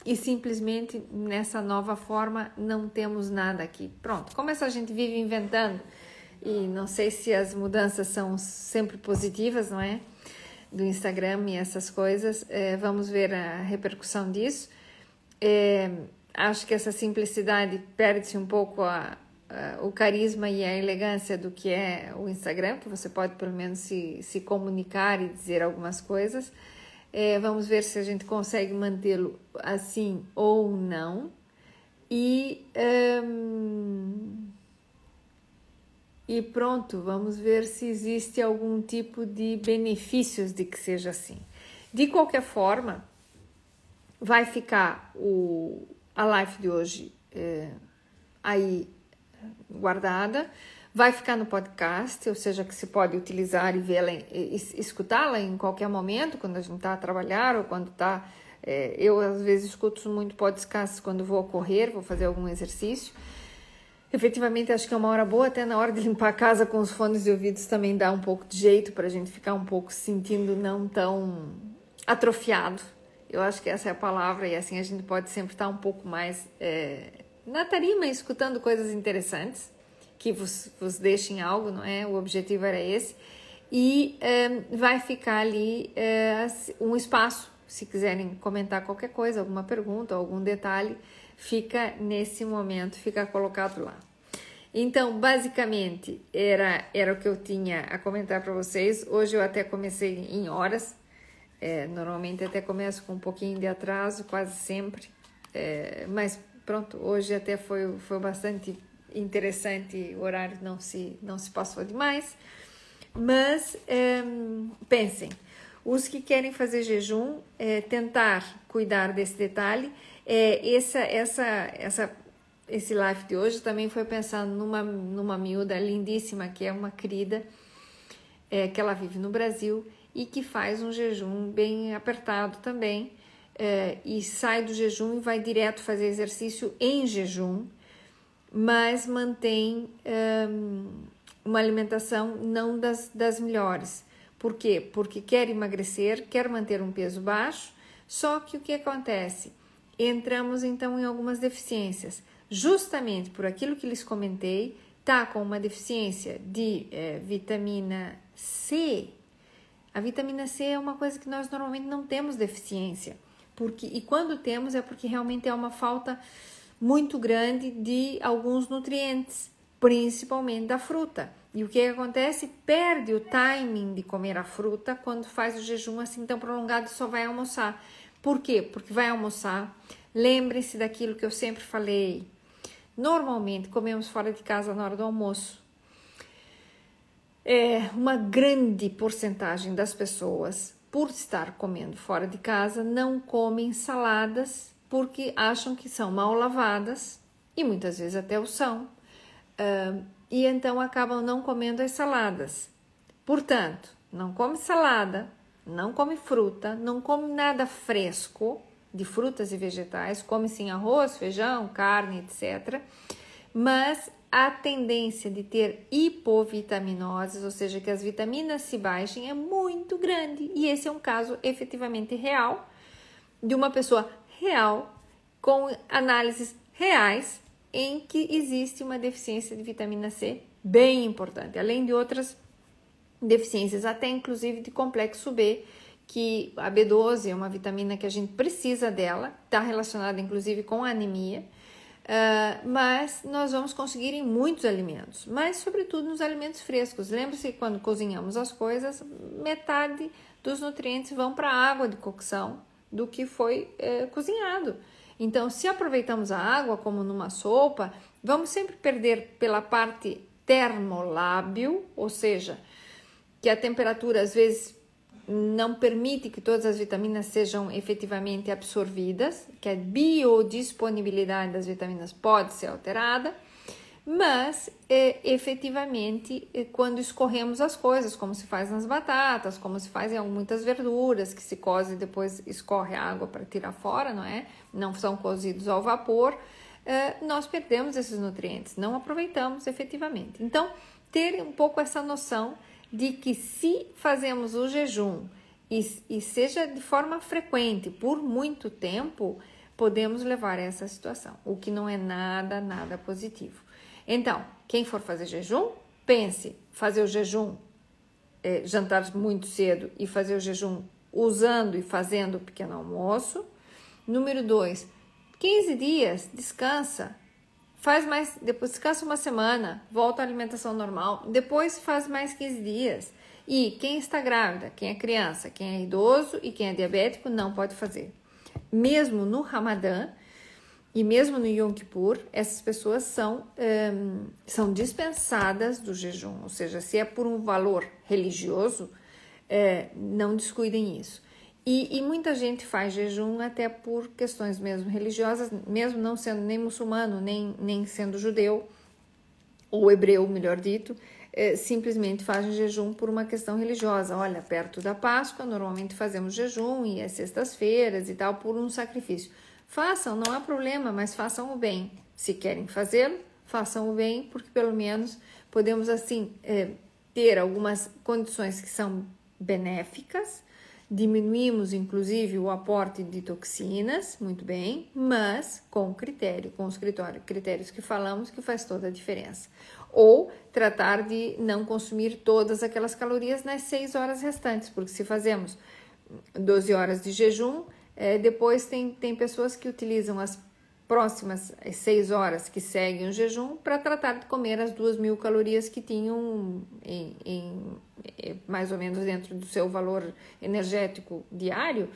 e simplesmente nessa nova forma não temos nada aqui. Pronto, como essa gente vive inventando e não sei se as mudanças são sempre positivas, não é? Do Instagram e essas coisas. É, vamos ver a repercussão disso. É, acho que essa simplicidade perde-se um pouco a, a, o carisma e a elegância do que é o Instagram, que você pode pelo menos se, se comunicar e dizer algumas coisas. É, vamos ver se a gente consegue mantê-lo assim ou não. E. Um, e pronto, vamos ver se existe algum tipo de benefícios de que seja assim. De qualquer forma, vai ficar o, a live de hoje é, aí guardada, vai ficar no podcast, ou seja, que se pode utilizar e vê-la, escutá-la em qualquer momento, quando a gente está a trabalhar ou quando está. É, eu às vezes escuto muito podcast quando vou correr, vou fazer algum exercício. Efetivamente, acho que é uma hora boa, até na hora de limpar a casa com os fones de ouvidos também dá um pouco de jeito para a gente ficar um pouco se sentindo não tão atrofiado. Eu acho que essa é a palavra, e assim a gente pode sempre estar um pouco mais é, na tarima, escutando coisas interessantes que vos, vos deixem algo, não é? O objetivo era esse. E é, vai ficar ali é, um espaço, se quiserem comentar qualquer coisa, alguma pergunta, algum detalhe fica nesse momento, fica colocado lá. Então, basicamente, era, era o que eu tinha a comentar para vocês. Hoje eu até comecei em horas, é, normalmente até começo com um pouquinho de atraso, quase sempre, é, mas pronto, hoje até foi, foi bastante interessante, o horário não se, não se passou demais. Mas é, pensem, os que querem fazer jejum, é, tentar cuidar desse detalhe é, essa, essa, essa, esse live de hoje também foi pensando numa, numa miúda lindíssima, que é uma querida, é, que ela vive no Brasil e que faz um jejum bem apertado também. É, e sai do jejum e vai direto fazer exercício em jejum, mas mantém um, uma alimentação não das, das melhores. Por quê? Porque quer emagrecer, quer manter um peso baixo, só que o que acontece? entramos então em algumas deficiências. Justamente por aquilo que lhes comentei, tá com uma deficiência de é, vitamina C. A vitamina C é uma coisa que nós normalmente não temos deficiência, porque e quando temos é porque realmente é uma falta muito grande de alguns nutrientes, principalmente da fruta. E o que acontece? Perde o timing de comer a fruta quando faz o jejum assim tão prolongado e só vai almoçar. Por quê? Porque vai almoçar. Lembre-se daquilo que eu sempre falei. Normalmente comemos fora de casa na hora do almoço. É uma grande porcentagem das pessoas, por estar comendo fora de casa, não comem saladas porque acham que são mal lavadas e muitas vezes até o são. Uh, e então acabam não comendo as saladas. Portanto, não come salada, não come fruta, não come nada fresco de frutas e vegetais, come sim arroz, feijão, carne, etc. Mas a tendência de ter hipovitaminoses, ou seja, que as vitaminas se baixem, é muito grande. E esse é um caso efetivamente real de uma pessoa real com análises reais em que existe uma deficiência de vitamina C bem importante, além de outras deficiências, até inclusive de complexo B, que a B12 é uma vitamina que a gente precisa dela, está relacionada inclusive com anemia. Uh, mas nós vamos conseguir em muitos alimentos, mas sobretudo nos alimentos frescos. Lembre-se que quando cozinhamos as coisas, metade dos nutrientes vão para a água de cocção do que foi eh, cozinhado. Então, se aproveitamos a água como numa sopa, vamos sempre perder pela parte termolábil, ou seja, que a temperatura às vezes não permite que todas as vitaminas sejam efetivamente absorvidas, que a biodisponibilidade das vitaminas pode ser alterada, mas é, efetivamente é, quando escorremos as coisas, como se faz nas batatas, como se faz em muitas verduras, que se coze e depois escorre a água para tirar fora, não é? Não são cozidos ao vapor, é, nós perdemos esses nutrientes, não aproveitamos efetivamente. Então, ter um pouco essa noção de que se fazemos o jejum e, e seja de forma frequente por muito tempo, podemos levar a essa situação, o que não é nada, nada positivo. Então, quem for fazer jejum, pense fazer o jejum, é, jantar muito cedo e fazer o jejum usando e fazendo o pequeno almoço. Número dois, 15 dias, descansa, faz mais, depois descansa uma semana, volta à alimentação normal, depois faz mais 15 dias. E quem está grávida, quem é criança, quem é idoso e quem é diabético não pode fazer. Mesmo no Ramadã e mesmo no Yom Kippur, essas pessoas são, um, são dispensadas do jejum, ou seja, se é por um valor religioso, é, não descuidem isso. E, e, muita gente faz jejum até por questões mesmo religiosas, mesmo não sendo nem muçulmano, nem, nem sendo judeu, ou hebreu, melhor dito, é, simplesmente fazem jejum por uma questão religiosa. Olha, perto da Páscoa, normalmente fazemos jejum e é sextas-feiras e tal, por um sacrifício. Façam, não há problema, mas façam o bem. Se querem fazê-lo, façam o bem, porque pelo menos podemos assim é, ter algumas condições que são benéficas Diminuímos, inclusive, o aporte de toxinas, muito bem, mas com critério, com os critérios que falamos, que faz toda a diferença. Ou tratar de não consumir todas aquelas calorias nas 6 horas restantes, porque se fazemos 12 horas de jejum, é, depois tem, tem pessoas que utilizam as próximas seis horas que seguem o jejum para tratar de comer as duas mil calorias que tinham em, em, mais ou menos dentro do seu valor energético diário,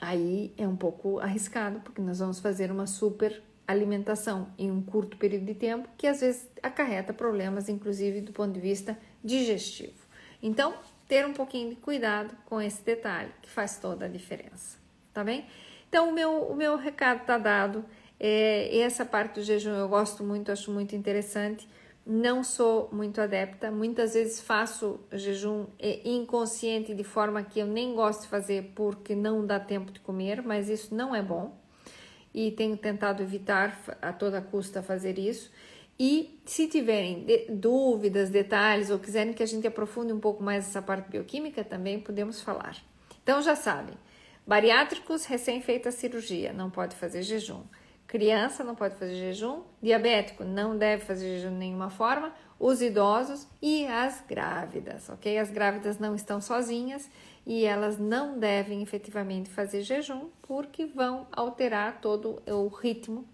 aí é um pouco arriscado, porque nós vamos fazer uma super alimentação em um curto período de tempo, que às vezes acarreta problemas, inclusive do ponto de vista digestivo. Então, ter um pouquinho de cuidado com esse detalhe, que faz toda a diferença, tá bem? Então, o meu, o meu recado está dado. É, essa parte do jejum eu gosto muito, acho muito interessante. Não sou muito adepta, muitas vezes faço jejum inconsciente de forma que eu nem gosto de fazer porque não dá tempo de comer, mas isso não é bom e tenho tentado evitar a toda custa fazer isso. E se tiverem dúvidas, detalhes ou quiserem que a gente aprofunde um pouco mais essa parte bioquímica, também podemos falar. Então já sabem, Bariátricos, recém-feita cirurgia, não pode fazer jejum. Criança não pode fazer jejum. Diabético não deve fazer jejum de nenhuma forma. Os idosos e as grávidas, ok? As grávidas não estão sozinhas e elas não devem efetivamente fazer jejum porque vão alterar todo o ritmo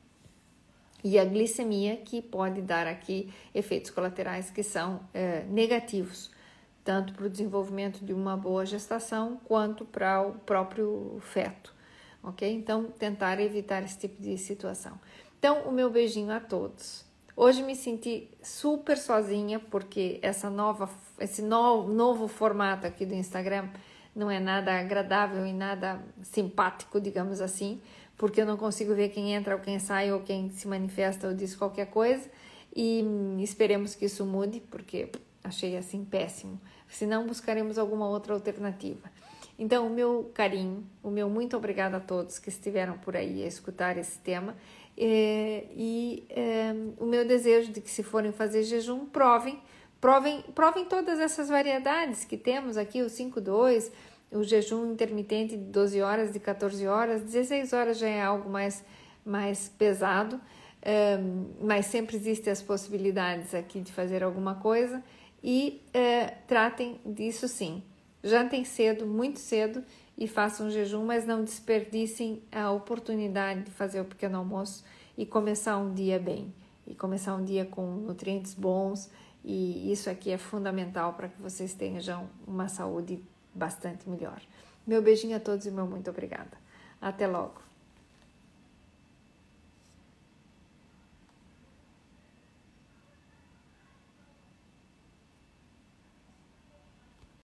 e a glicemia que pode dar aqui efeitos colaterais que são é, negativos tanto para o desenvolvimento de uma boa gestação quanto para o próprio feto, ok? Então, tentar evitar esse tipo de situação. Então, o meu beijinho a todos. Hoje me senti super sozinha porque essa nova, esse novo, novo formato aqui do Instagram não é nada agradável e nada simpático, digamos assim, porque eu não consigo ver quem entra ou quem sai ou quem se manifesta ou diz qualquer coisa. E esperemos que isso mude, porque achei assim péssimo senão buscaremos alguma outra alternativa. Então, o meu carinho, o meu muito obrigado a todos que estiveram por aí a escutar esse tema é, e é, o meu desejo de que, se forem fazer jejum, provem, provem, provem todas essas variedades que temos aqui, o 5-2, o jejum intermitente de 12 horas, de 14 horas, 16 horas já é algo mais, mais pesado, é, mas sempre existem as possibilidades aqui de fazer alguma coisa e tratem disso sim. Jantem cedo, muito cedo e façam um jejum, mas não desperdicem a oportunidade de fazer o pequeno almoço e começar um dia bem, e começar um dia com nutrientes bons, e isso aqui é fundamental para que vocês tenham uma saúde bastante melhor. Meu beijinho a todos e meu muito obrigada. Até logo.